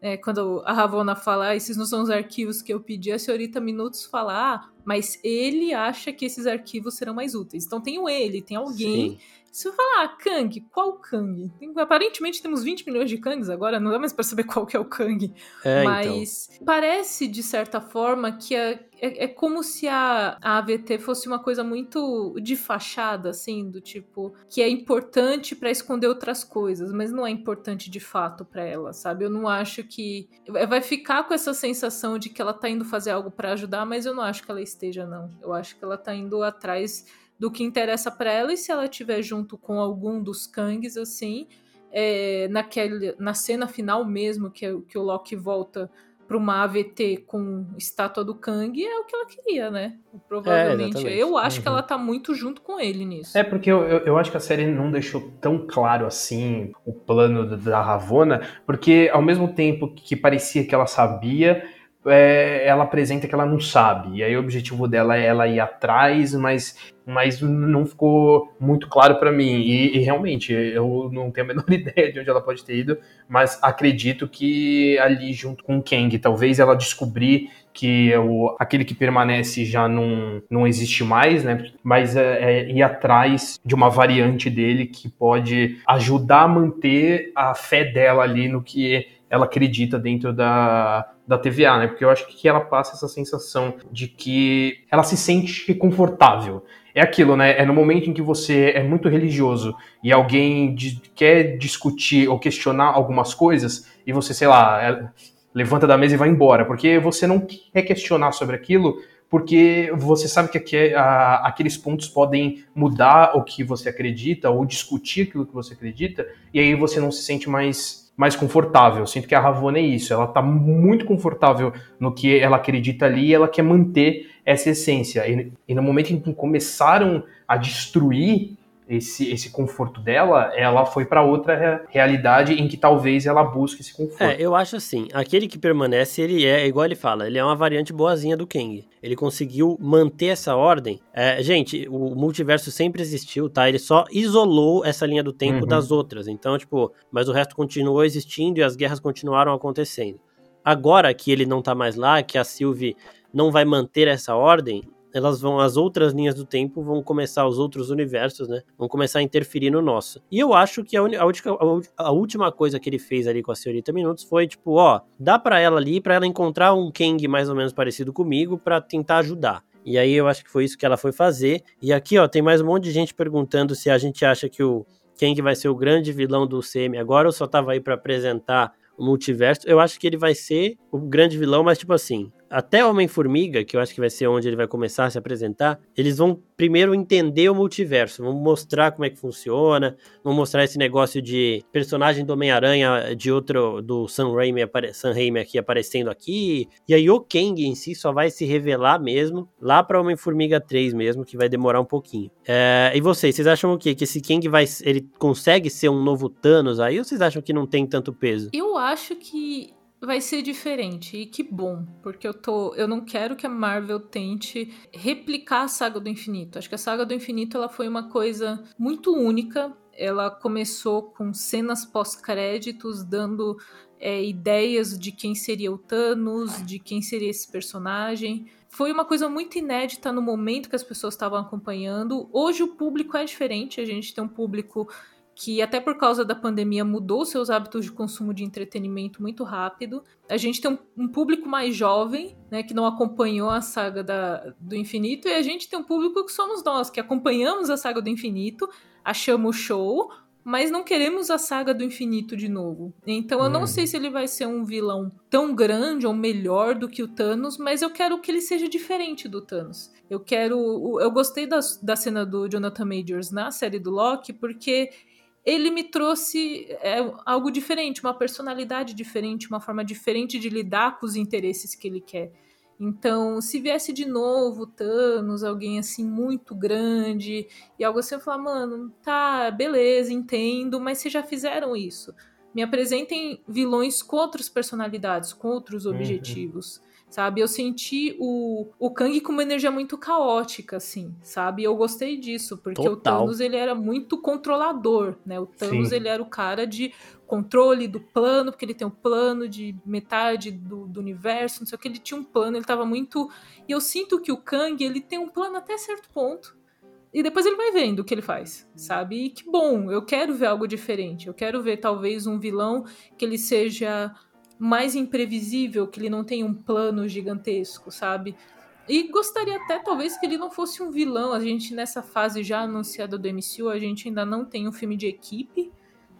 É, quando a Ravonna fala, ah, esses não são os arquivos que eu pedi, a senhorita Minutos fala, ah, mas ele acha que esses arquivos serão mais úteis. Então tem o ele, tem alguém. Sim. Se eu falar, Kang, qual Kang? Tem- aparentemente temos 20 milhões de Kangs agora, não dá mais pra saber qual que é o Kang. É, então. Mas parece, de certa forma, que é, é, é como se a, a AVT fosse uma coisa muito de fachada, assim, do tipo, que é importante pra esconder outras coisas, mas não é importante de fato pra ela, sabe? Eu não acho que. Vai ficar com essa sensação de que ela tá indo fazer algo pra ajudar, mas eu não acho que ela esteja, não. Eu acho que ela tá indo atrás do que interessa pra ela, e se ela estiver junto com algum dos Kangs, assim, é, naquele, na cena final mesmo, que, é- que o Loki volta para uma AVT com estátua do Kang, é o que ela queria, né? Provavelmente. exatamente. eu acho que Uhum. ela tá muito junto com ele nisso. É porque eu, eu, eu acho que a série não deixou tão claro assim o plano da- Ravonna, porque ao mesmo tempo que parecia que ela sabia, é, ela apresenta que ela não sabe. E aí o objetivo dela é ela ir atrás, mas, mas não ficou muito claro pra mim. E, e realmente, eu não tenho a menor ideia de onde ela pode ter ido, mas acredito que ali junto com o Kang, talvez ela descobrir que o, aquele que permanece já não, não existe mais, né? Mas é, é ir atrás de uma variante dele que pode ajudar a manter a fé dela ali no que ela acredita dentro da, da TVA, né? Porque eu acho que ela passa essa sensação de que ela se sente confortável. É aquilo, né? É no momento em que você é muito religioso e alguém de- quer discutir ou questionar algumas coisas e você, sei lá, é- levanta da mesa e vai embora, porque você não quer questionar sobre aquilo, porque você sabe que a- aqueles pontos podem mudar o que você acredita ou discutir aquilo que você acredita, e aí você não se sente mais, mais confortável. Eu sinto que a Ravonna é isso, ela tá muito confortável no que ela acredita ali e ela quer manter essa essência. E, e no momento em que começaram a destruir esse, esse conforto dela, ela foi para outra re- realidade em que talvez ela busque esse conforto. É, eu acho assim, aquele que permanece, ele é, igual ele fala, ele é uma variante boazinha do Kang. Ele conseguiu manter essa ordem. É, gente, o multiverso sempre existiu, tá? Ele só isolou essa linha do tempo Uhum. das outras. Então, tipo, mas o resto continuou existindo e as guerras continuaram acontecendo. Agora que ele não tá mais lá, que a Sylvie não vai manter essa ordem, elas vão, as outras linhas do tempo vão começar, os outros universos, né? Vão começar a interferir no nosso. E eu acho que a, a última, a última coisa que ele fez ali com a senhorita Minutos foi tipo, ó, dá pra ela ali, pra ela encontrar um Kang mais ou menos parecido comigo pra tentar ajudar. E aí eu acho que foi isso que ela foi fazer. E aqui, ó, tem mais um monte de gente perguntando se a gente acha que o Kang vai ser o grande vilão do CM agora ou só tava aí pra apresentar o multiverso. Eu acho que ele vai ser o grande vilão, mas tipo assim, até Homem-Formiga, que eu acho que vai ser onde ele vai começar a se apresentar, eles vão primeiro entender o multiverso, vão mostrar como é que funciona, vão mostrar esse negócio de personagem do Homem-Aranha de outro, do Sam Raimi, Sam Raimi aqui aparecendo aqui, e aí o Kang em si só vai se revelar mesmo lá pra Homem-Formiga 3 mesmo, que vai demorar um pouquinho. É, e vocês, vocês acham o quê? Que esse Kang vai, ele consegue ser um novo Thanos aí, ou vocês acham que não tem tanto peso? Eu acho que vai ser diferente e que bom, porque eu tô, eu não quero que a Marvel tente replicar a saga do infinito. Acho que a saga do infinito ela foi uma coisa muito única. Ela começou com cenas pós-créditos dando é, ideias de quem seria o Thanos, de quem seria esse personagem. Foi uma coisa muito inédita no momento que as pessoas estavam acompanhando. Hoje o público é diferente, a gente tem um público que até por causa da pandemia mudou seus hábitos de consumo de entretenimento muito rápido. A gente tem um, um público mais jovem, né, que não acompanhou a saga da, do infinito, e a gente tem um público que somos nós, que acompanhamos a saga do infinito, achamos show, mas não queremos a saga do infinito de novo. Então eu não uhum. sei se ele vai ser um vilão tão grande ou melhor do que o Thanos, mas eu quero que ele seja diferente do Thanos. Eu quero. Eu gostei da, da cena do Jonathan Majors na série do Loki, porque ele me trouxe é, algo diferente, uma personalidade diferente, uma forma diferente de lidar com os interesses que ele quer. Então, se viesse de novo Thanos, alguém assim muito grande e algo assim, eu falar, mano, tá, beleza, entendo, mas vocês já fizeram isso. Me apresentem vilões com outras personalidades, com outros uhum. objetivos sabe? Eu senti o, o Kang com uma energia muito caótica, assim, sabe? Eu gostei disso, porque Total. o Thanos, ele era muito controlador, né? O Thanos, Sim. ele era o cara de controle do plano, porque ele tem um plano de metade do, do universo, não sei o que, ele tinha um plano, ele tava muito... E eu sinto que o Kang, ele tem um plano até certo ponto, e depois ele vai vendo o que ele faz, sabe? E que bom, eu quero ver algo diferente. Eu quero ver talvez um vilão que ele seja mais imprevisível, que ele não tem um plano gigantesco, sabe? E gostaria até, talvez, que ele não fosse um vilão. A gente, nessa fase já anunciada do MCU, a gente ainda não tem um filme de equipe,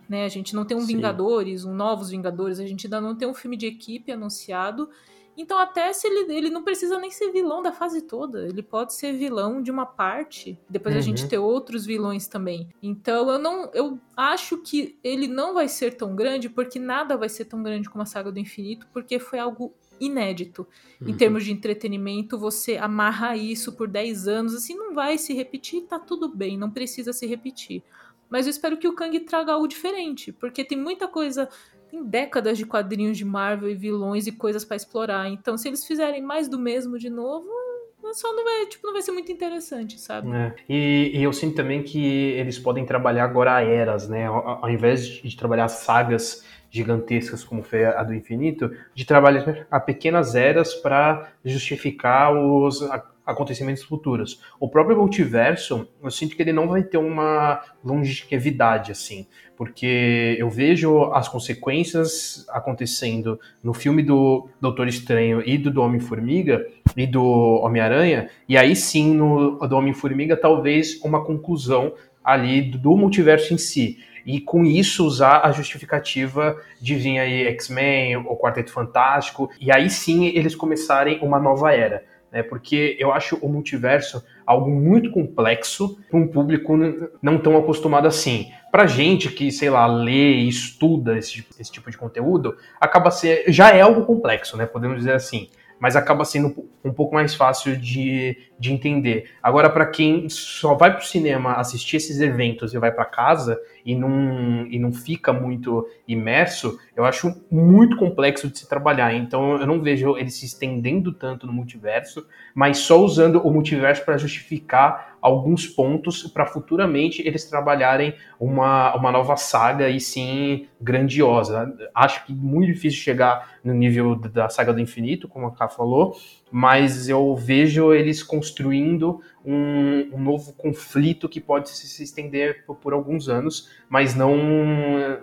né? A gente não tem um Sim. Vingadores, um Novos Vingadores, a gente ainda não tem um filme de equipe anunciado. Então, até se ele, ele não precisa nem ser vilão da fase toda, ele pode ser vilão de uma parte, depois uhum. a gente uhum. ter outros vilões também. Então, eu não eu acho que ele não vai ser tão grande porque nada vai ser tão grande como a Saga do Infinito, porque foi algo inédito. Uhum. Em termos de entretenimento, você amarra isso por 10 anos, assim, não vai se repetir, tá tudo bem, não precisa se repetir. Mas eu espero que o Kang traga algo diferente, porque tem muita coisa tem décadas de quadrinhos de Marvel e vilões e coisas para explorar. Então, se eles fizerem mais do mesmo de novo, só não vai, tipo, não vai ser muito interessante, sabe? É. E, e, eu sinto também que eles podem trabalhar agora eras, né? Ao, ao invés de, de, trabalhar sagas gigantescas como foi a do infinito, de trabalhar a pequenas eras para justificar os, acontecimentos futuros. O próprio multiverso, eu sinto que ele não vai ter uma longevidade assim, porque eu vejo as consequências acontecendo no filme do Doutor Estranho e do, Homem-Formiga e do Homem-Aranha, e aí sim no do Homem-Formiga talvez uma conclusão ali do multiverso em si. E com isso usar a justificativa de vir aí X-Men, o Quarteto Fantástico, e aí sim eles começarem uma nova era né? Porque eu acho o multiverso algo muito complexo para um público não tão acostumado assim. Para gente que, sei lá, lê e estuda esse, esse tipo de conteúdo, acaba ser já é algo complexo, né? Podemos dizer assim mas acaba sendo um pouco mais fácil de, de entender. Agora, para quem só vai para o cinema assistir esses eventos e vai para casa e não, e não fica muito imerso, eu acho muito complexo de se trabalhar. Então, eu não vejo ele se estendendo tanto no multiverso, mas só usando o multiverso para justificar alguns pontos para futuramente eles trabalharem uma, uma nova saga e sim grandiosa. Acho que muito difícil chegar no nível da saga do infinito, como a Ká falou, mas eu vejo eles construindo um, um, novo conflito que pode se estender por, por, alguns anos, mas não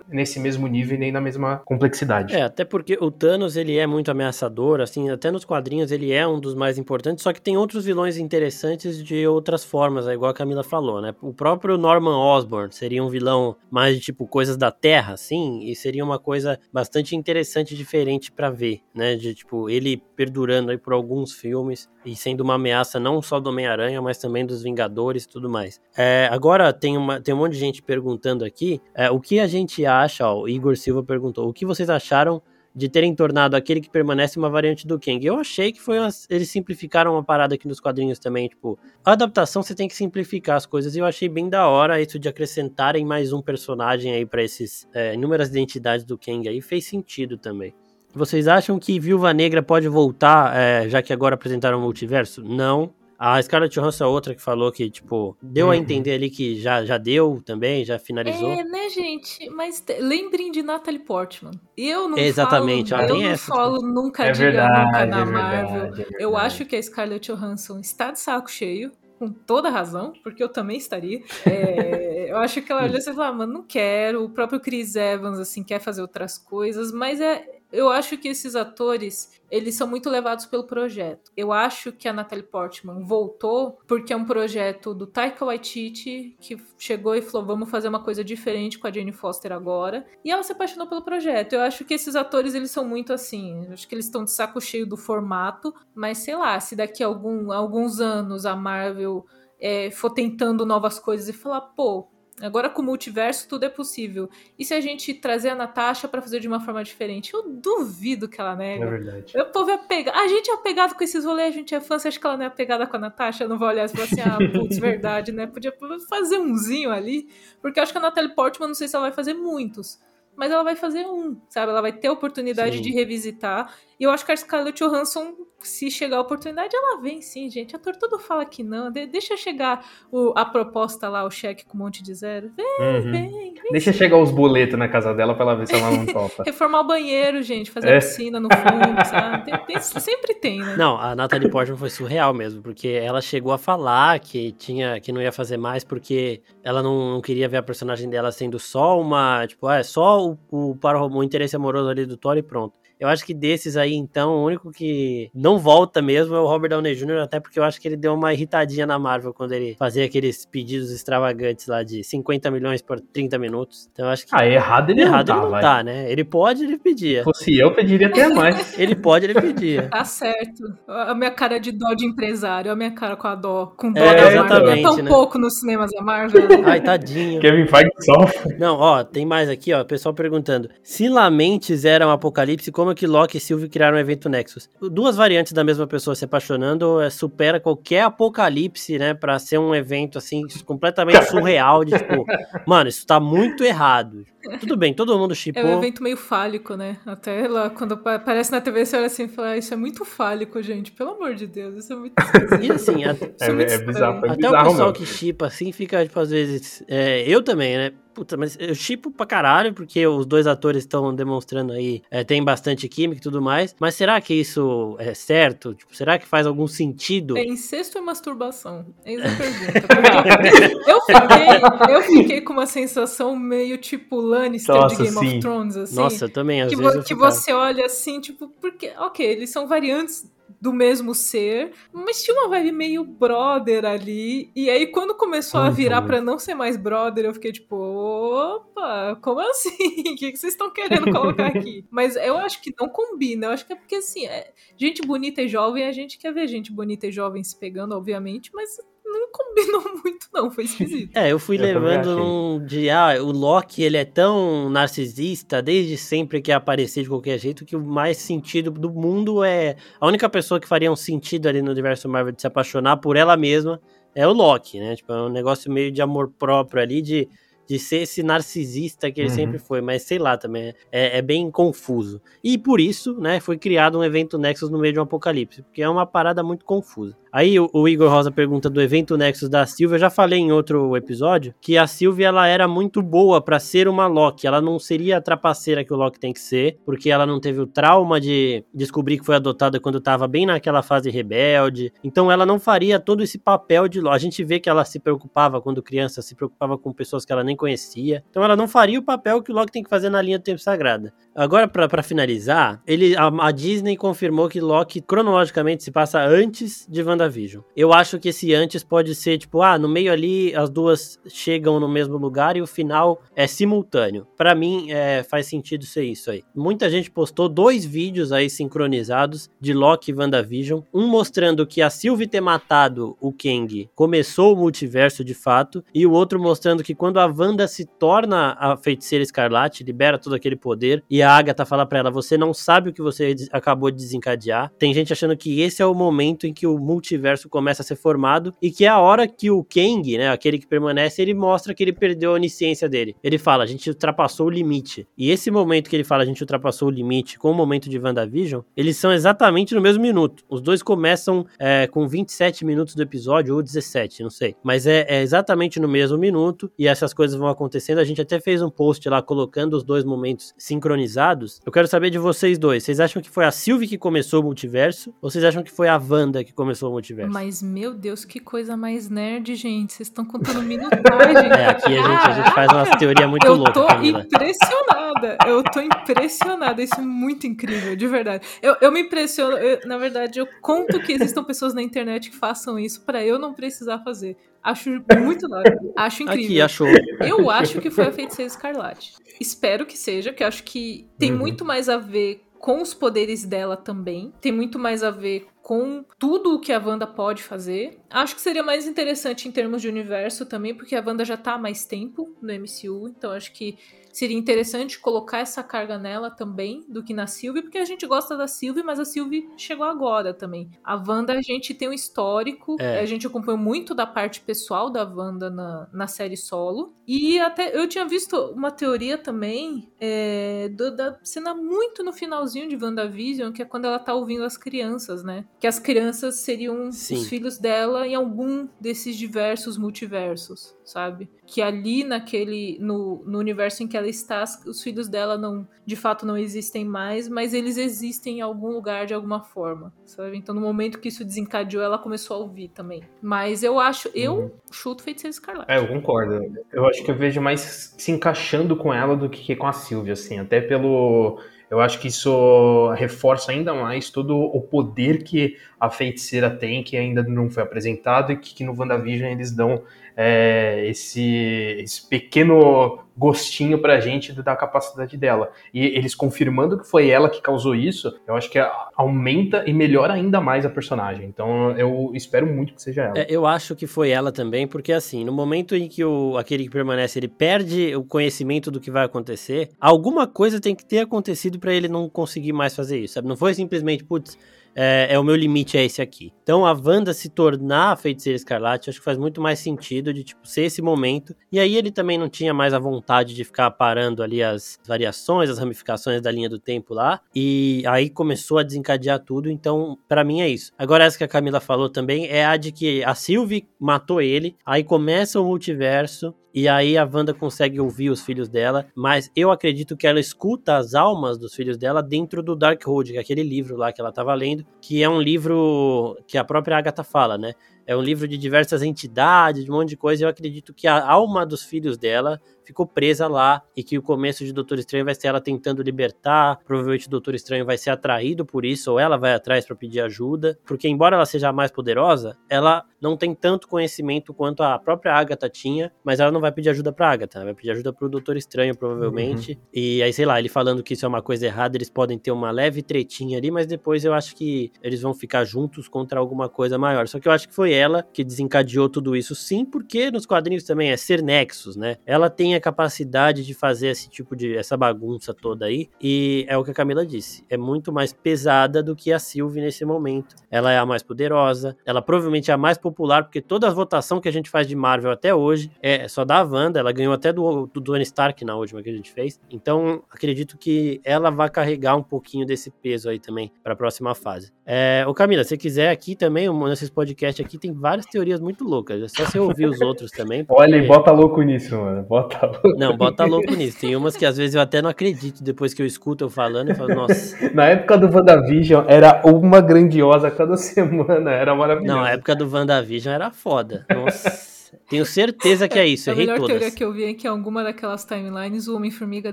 nesse mesmo nível nem na mesma complexidade. É, até porque o Thanos ele é muito ameaçador, assim, até nos quadrinhos ele é um dos mais importantes, só que tem outros vilões interessantes de outras formas, é igual a Camila falou, né? O próprio Norman Osborn seria um vilão mais de tipo coisas da Terra, assim, e seria uma coisa bastante interessante diferente para ver, né? De tipo ele perdurando aí por alguns filmes e sendo uma ameaça não só do Homem-Aranha, mas também dos Vingadores e tudo mais. É, agora tem, uma, tem um monte de gente perguntando aqui é, o que a gente acha, ó, o Igor Silva perguntou, o que vocês acharam de terem tornado aquele que permanece uma variante do Kang. Eu achei que foi uma, eles simplificaram uma parada aqui nos quadrinhos também, tipo, a adaptação você tem que simplificar as coisas e eu achei bem da hora isso de acrescentarem mais um personagem aí para esses é, inúmeras identidades do Kang aí, fez sentido também. Vocês acham que Viúva Negra pode voltar, é, já que agora apresentaram o multiverso? Não. A Scarlett Johansson é outra que falou que, tipo, deu uhum. a entender ali que já, já deu também, já finalizou. É, né, gente? Mas lembrem de Natalie Portman. Eu não Exatamente, falo, eu não essa. falo nunca é diga verdade, nunca na é Marvel. Verdade, é eu acho que a Scarlett Johansson está de saco cheio com toda razão, porque eu também estaria. É, eu acho que ela olhou e falou, ah, mano, não quero. O próprio Chris Evans, assim, quer fazer outras coisas, mas é, Eu acho que esses atores, eles são muito levados pelo projeto. Eu acho que a Natalie Portman voltou porque é um projeto do Taika Waititi que chegou e falou: "Vamos fazer uma coisa diferente com a Jane Foster agora". E ela se apaixonou pelo projeto. Eu acho que esses atores, eles são muito assim, acho que eles estão de saco cheio do formato, mas sei lá, se daqui a algum, alguns anos a Marvel é, for tentando novas coisas e falar, pô, Agora com o multiverso tudo é possível. E se a gente trazer a Natasha para fazer de uma forma diferente? Eu duvido que ela nega. É verdade. O povo é. A gente é apegado com esses rolês, a gente é fã. Você acha que ela não é apegada com a Natasha? Não vai olhar e falar assim, ah, putz, verdade, né? Podia fazer umzinho ali. Porque eu acho que a Natalie Portman, não sei se ela vai fazer muitos mas ela vai fazer um, sabe? Ela vai ter a oportunidade sim. de revisitar. E eu acho que a Scarlett Johansson, se chegar a oportunidade, ela vem sim, gente. A ator todo fala que não. De deixa chegar o, a proposta lá, o cheque com um monte de zero. Vem, uhum. vem, vem. Deixa sim. chegar os boletos na casa dela pra ela ver se ela não topa. Reformar o banheiro, gente. Fazer é. piscina no fundo, sabe? Tem, tem, sempre tem, né? Não, a Natalie Portman foi surreal mesmo, porque ela chegou a falar que tinha que não ia fazer mais porque ela não, não queria ver a personagem dela sendo só uma, tipo, ah, é só o, o, para o interesse amoroso ali do Thor e pronto. Eu acho que desses aí, então, o único que não volta mesmo é o Robert Downey Jr., até porque eu acho que ele deu uma irritadinha na Marvel quando ele fazia aqueles pedidos extravagantes lá de 50 milhões por 30 minutos. Então eu acho que. Ah, errado ele errado não tá, ele não tá, né? Ele pode, ele pedia. Se fosse eu, pediria até mais. ele pode, ele pedia. Tá certo. A minha cara de dó de empresário, a minha cara com a dó. Com dó é, da Marvel. É tão né? pouco nos cinemas da Marvel. Ai, tadinho. Kevin Feige sofre. Não, ó, tem mais aqui, ó. O pessoal perguntando. Se Lamentes era um apocalipse, como é que Loki e Sylvie criaram um evento Nexus. Duas variantes da mesma pessoa se apaixonando é, supera qualquer apocalipse, né? Pra ser um evento assim, completamente surreal. De tipo, mano, isso tá muito errado. Tudo bem, todo mundo chipou. É um evento meio fálico, né? Até lá, quando aparece na TV, você olha assim e fala: ah, Isso é muito fálico, gente. Pelo amor de Deus, isso é muito. e assim, é, é, é, bizarro. É até bizarro o pessoal mesmo. que chipa assim fica, tipo, às vezes. É, eu também, né? Puta, mas eu chipo pra caralho, porque os dois atores estão demonstrando aí, é, tem bastante química e tudo mais. Mas será que isso é certo? Tipo, será que faz algum sentido? É incesto ou masturbação? Eis a pergunta. eu, fiquei, eu fiquei com uma sensação meio tipo Lannister Nossa, de Game sim. of Thrones, assim. Nossa, eu também, às que, vezes. que você olha assim, tipo, porque, ok, eles são variantes do mesmo ser, mas tinha uma vibe meio brother ali. E aí, quando começou a virar para não ser mais brother, eu fiquei tipo, opa, como assim? O que, vocês estão querendo colocar aqui? mas eu acho que não combina. Eu acho que é porque, assim, é, gente bonita e jovem, a gente quer ver gente bonita e jovem se pegando, obviamente, mas não combinou muito, não. Foi esquisito. É, eu fui eu levando num de. Ah, o Loki, ele é tão narcisista desde sempre que aparecer de qualquer jeito que o mais sentido do mundo é. A única pessoa que faria um sentido ali no universo Marvel de se apaixonar por ela mesma é o Loki, né? Tipo, é um negócio meio de amor próprio ali, de de ser esse narcisista que ele uhum. sempre foi, mas sei lá também, é, é, bem confuso. E por isso, né, foi criado um evento Nexus no meio de um apocalipse, porque é uma parada muito confusa. Aí o, o, Igor Rosa pergunta do evento Nexus da Silvia. Eu já falei em outro episódio que a Silvia ela era muito boa para ser uma Loki. Ela não seria a trapaceira que o Loki tem que ser, porque ela não teve o trauma de descobrir que foi adotada quando estava bem naquela fase rebelde. Então ela não faria todo esse papel de Loki. A gente vê que ela se preocupava quando criança, se preocupava com pessoas que ela nem conhecia. Então ela não faria o papel que o Loki tem que fazer na linha do tempo sagrada. Agora, para finalizar, ele, a, a, Disney confirmou que Loki cronologicamente se passa antes de WandaVision. Eu acho que esse antes pode ser tipo, ah, no meio ali as duas chegam no mesmo lugar e o final é simultâneo. Para mim, é, faz sentido ser isso aí. Muita gente postou dois vídeos aí sincronizados de Loki e WandaVision. Um mostrando que a Sylvie ter matado o Kang começou o multiverso de fato, e o outro mostrando que quando a Wanda se torna a feiticeira escarlate, libera todo aquele poder e a Agatha fala para ela: Você não sabe o que você acabou de desencadear. Tem gente achando que esse é o momento em que o multiverso começa a ser formado e que é a hora que o Kang, né, aquele que permanece, ele mostra que ele perdeu a onisciência dele. Ele fala: A gente ultrapassou o limite. E esse momento que ele fala: A gente ultrapassou o limite com o momento de WandaVision, eles são exatamente no mesmo minuto. Os dois começam é, com 27 minutos do episódio, ou 17, não sei. Mas é, é exatamente no mesmo minuto e essas coisas vão acontecendo. A gente até fez um post lá colocando os dois momentos sincronizados eu quero saber de vocês dois. Vocês acham que foi a Sylvie que começou o multiverso? Ou vocês acham que foi a Wanda que começou o multiverso? Mas, meu Deus, que coisa mais nerd, gente. Vocês estão contando minutagem. é, aqui a gente, a gente faz uma teoria muito eu louca, tô Camila. impressionada. Eu tô impressionada. Isso é muito incrível, de verdade. Eu, eu me impressiono. eu- na verdade, eu conto que existam pessoas na internet que façam isso pra eu não precisar fazer. Acho muito nada. Acho incrível. Aqui, achou. Eu acho que foi a Feiticeira Escarlate. Espero que seja, que eu acho que tem Uhum. muito mais a ver com os poderes dela também. Tem muito mais a ver com tudo o que a Wanda pode fazer. Acho que seria mais interessante em termos de universo também, porque a Wanda já tá há mais tempo no MCU, então acho que seria interessante colocar essa carga nela também do que na Sylvie, porque a gente gosta da Sylvie, mas a Sylvie chegou agora também. A Wanda a gente tem um histórico, É. a gente acompanhou muito da parte pessoal da Wanda na, na série solo. E até eu tinha visto uma teoria também é, do- da cena muito no finalzinho de WandaVision, que é quando ela tá ouvindo as crianças, né? Que as crianças seriam Sim. os filhos dela em algum desses diversos multiversos, sabe? Que ali naquele. No, no universo em que ela está, as- os filhos dela não. De fato não existem mais, mas eles existem em algum lugar de alguma forma, sabe? Então no momento que isso desencadeou, ela começou a ouvir também. Mas eu acho. Eu Uhum. chuto Feiticeiro Escarlate. É, eu concordo. Eu acho que eu vejo mais se encaixando com ela do que com a Sylvia, assim. Até pelo. Eu acho que isso reforça ainda mais todo o poder que a feiticeira tem, que ainda não foi apresentado, e que, que no WandaVision eles dão é, esse, esse pequeno gostinho pra gente da capacidade dela. E eles confirmando que foi ela que causou isso, eu acho que aumenta e melhora ainda mais a personagem. Então eu espero muito que seja ela. É, eu acho que foi ela também, porque assim, no momento em que o, aquele que permanece, ele perde o conhecimento do que vai acontecer, alguma coisa tem que ter acontecido pra ele não conseguir mais fazer isso, sabe? Não foi simplesmente, putz, é, é o meu limite é esse aqui. Então a Wanda se tornar a feiticeira escarlate, acho que faz muito mais sentido de, tipo, ser esse momento. E aí ele também não tinha mais a vontade de ficar parando ali as variações, as ramificações da linha do tempo lá. E aí começou a desencadear tudo, então pra mim é isso. Agora essa que a Camila falou também é a de que a Sylvie matou ele, aí começa o multiverso, e aí a Wanda consegue ouvir os filhos dela, mas eu acredito que ela escuta as almas dos filhos dela dentro do Darkhold, é aquele livro lá que ela tava lendo, que é um livro que a própria Agatha fala, né? É um livro de diversas entidades, de um monte de coisa, e eu acredito que a alma dos filhos dela ficou presa lá e que o começo de Doutor Estranho vai ser ela tentando libertar. Provavelmente o Doutor Estranho vai ser atraído por isso, ou ela vai atrás para pedir ajuda, porque embora ela seja a mais poderosa, ela não tem tanto conhecimento quanto a própria Agatha tinha, mas ela não vai pedir ajuda pra Agatha, ela vai pedir ajuda pro Doutor Estranho, provavelmente. Uhum. E aí, sei lá, ele falando que isso é uma coisa errada, eles podem ter uma leve tretinha ali, mas depois eu acho que eles vão ficar juntos contra alguma coisa maior. Só que eu acho que foi ela que desencadeou tudo isso, sim, porque nos quadrinhos também é ser Nexus, né? Ela tem a capacidade de fazer esse tipo de essa bagunça toda aí, e é o que a Camila disse, é muito mais pesada do que a Sylvie nesse momento. Ela é a mais poderosa, ela provavelmente é a mais popular, porque toda a votação que a gente faz de Marvel até hoje é só da Wanda, ela ganhou até do, do Tony Stark na última que a gente fez. Então, acredito que ela vai carregar um pouquinho desse peso aí também para a próxima fase. É, ô Camila, se quiser aqui também, nesses podcasts aqui tem várias teorias muito loucas, é só você ouvir os outros também. Porque... Olha, e bota louco nisso, mano, bota louco. Não, bota louco nisso. Tem umas que às vezes eu até não acredito depois que eu escuto eu falando e falo, nossa. Na época do WandaVision era uma grandiosa cada semana, era maravilhoso. Não, a época do WandaVision era foda. Nossa. Tenho certeza que é isso, a errei melhor todas. teoria que eu vi é que em alguma daquelas timelines o Homem-Formiga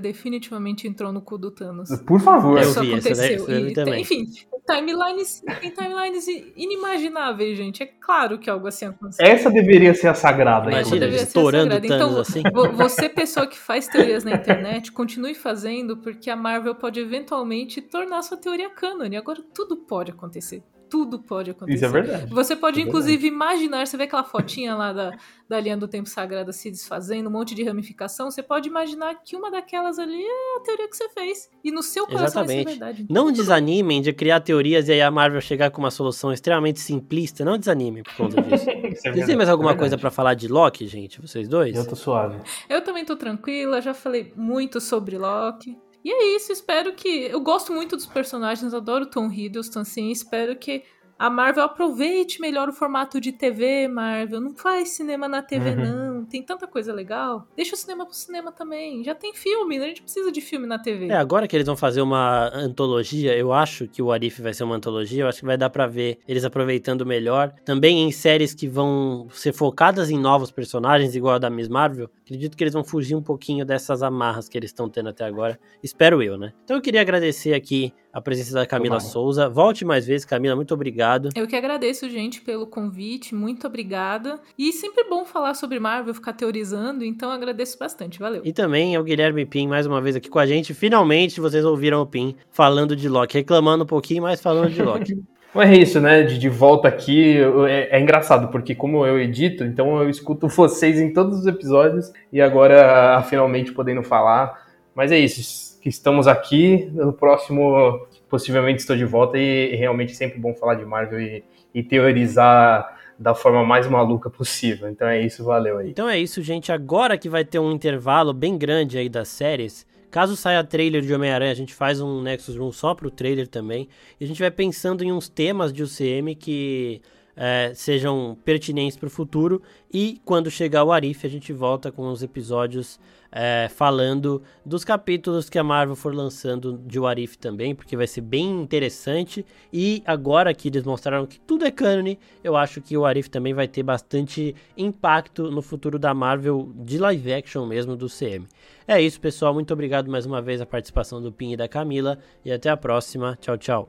definitivamente entrou no cu do Thanos. Por favor. Eu Isso vi essa daí, aconteceu. essa E, também. enfim, timelines, tem timelines inimagináveis, gente. É claro que algo assim aconteceu. Essa deveria ser a sagrada. Imagina, estourando sagrado. Thanos Então, assim. vo- você, pessoa que faz teorias na internet, continue fazendo, porque a Marvel pode eventualmente tornar sua teoria cânone. Agora tudo pode acontecer. Tudo pode acontecer. Isso é verdade. Você pode, É inclusive, imaginar, você vê aquela fotinha lá da, da linha do tempo sagrada se desfazendo, um monte de ramificação, você pode imaginar que uma daquelas ali é a teoria que você fez. E no seu coração vai Exatamente. ser verdade. Não desanimem de criar teorias e aí a Marvel chegar com uma solução extremamente simplista. Não desanimem por conta disso. Isso é Vocês têm verdade, mais alguma é coisa verdade. pra falar de Loki, gente? Vocês dois? Eu tô suave. Eu também tô tranquila, já falei muito sobre Loki. E é isso, espero que. Eu gosto muito dos personagens, adoro Tom Hiddleston, assim, espero que A Marvel aproveite melhor o formato de TV, Marvel. Não faz cinema na TV, uhum. não. Tem tanta coisa legal. Deixa o cinema pro cinema também. Já tem filme, a gente precisa de filme na TV. É, agora que eles vão fazer uma antologia, eu acho que o Arif vai ser uma antologia, eu acho que vai dar para ver eles aproveitando melhor. Também em séries que vão ser focadas em novos personagens, igual a da Miss Marvel. Acredito que eles vão fugir um pouquinho dessas amarras que eles estão tendo até agora. Espero eu, né? Então eu queria agradecer aqui a presença da Camila Tomara. Souza. Volte mais vezes, Camila, muito obrigado. Eu que agradeço, gente, pelo convite, muito obrigada. E sempre bom falar sobre Marvel, ficar teorizando, então agradeço bastante, valeu. E também é o Guilherme Pim, mais uma vez aqui com a gente. Finalmente vocês ouviram o Pim falando de Loki, reclamando um pouquinho, mas falando de Loki. é isso, né? De, de volta aqui, é, é, engraçado, porque como eu edito, então eu escuto vocês em todos os episódios e agora finalmente podendo falar. Mas é isso, que estamos aqui. No próximo, possivelmente estou de volta e, realmente é sempre bom falar de Marvel e, e teorizar da forma mais maluca possível. Então é isso, valeu aí. Então é isso, gente. Agora que vai ter um intervalo bem grande aí das séries, caso saia trailer de Homem-Aranha, a gente faz um Nexus Room só pro trailer também. E a gente vai pensando em uns temas de UCM que é, sejam pertinentes para o futuro. E quando chegar o Arif, a gente volta com os episódios é, falando dos capítulos que a Marvel for lançando de Warif também, porque vai ser bem interessante. E agora que eles mostraram que tudo é canon, eu acho que o Warif também vai ter bastante impacto no futuro da Marvel de live action mesmo do CM. É isso, pessoal. Muito obrigado mais uma vez a participação do Pin e da Camila. E até a próxima. Tchau, tchau.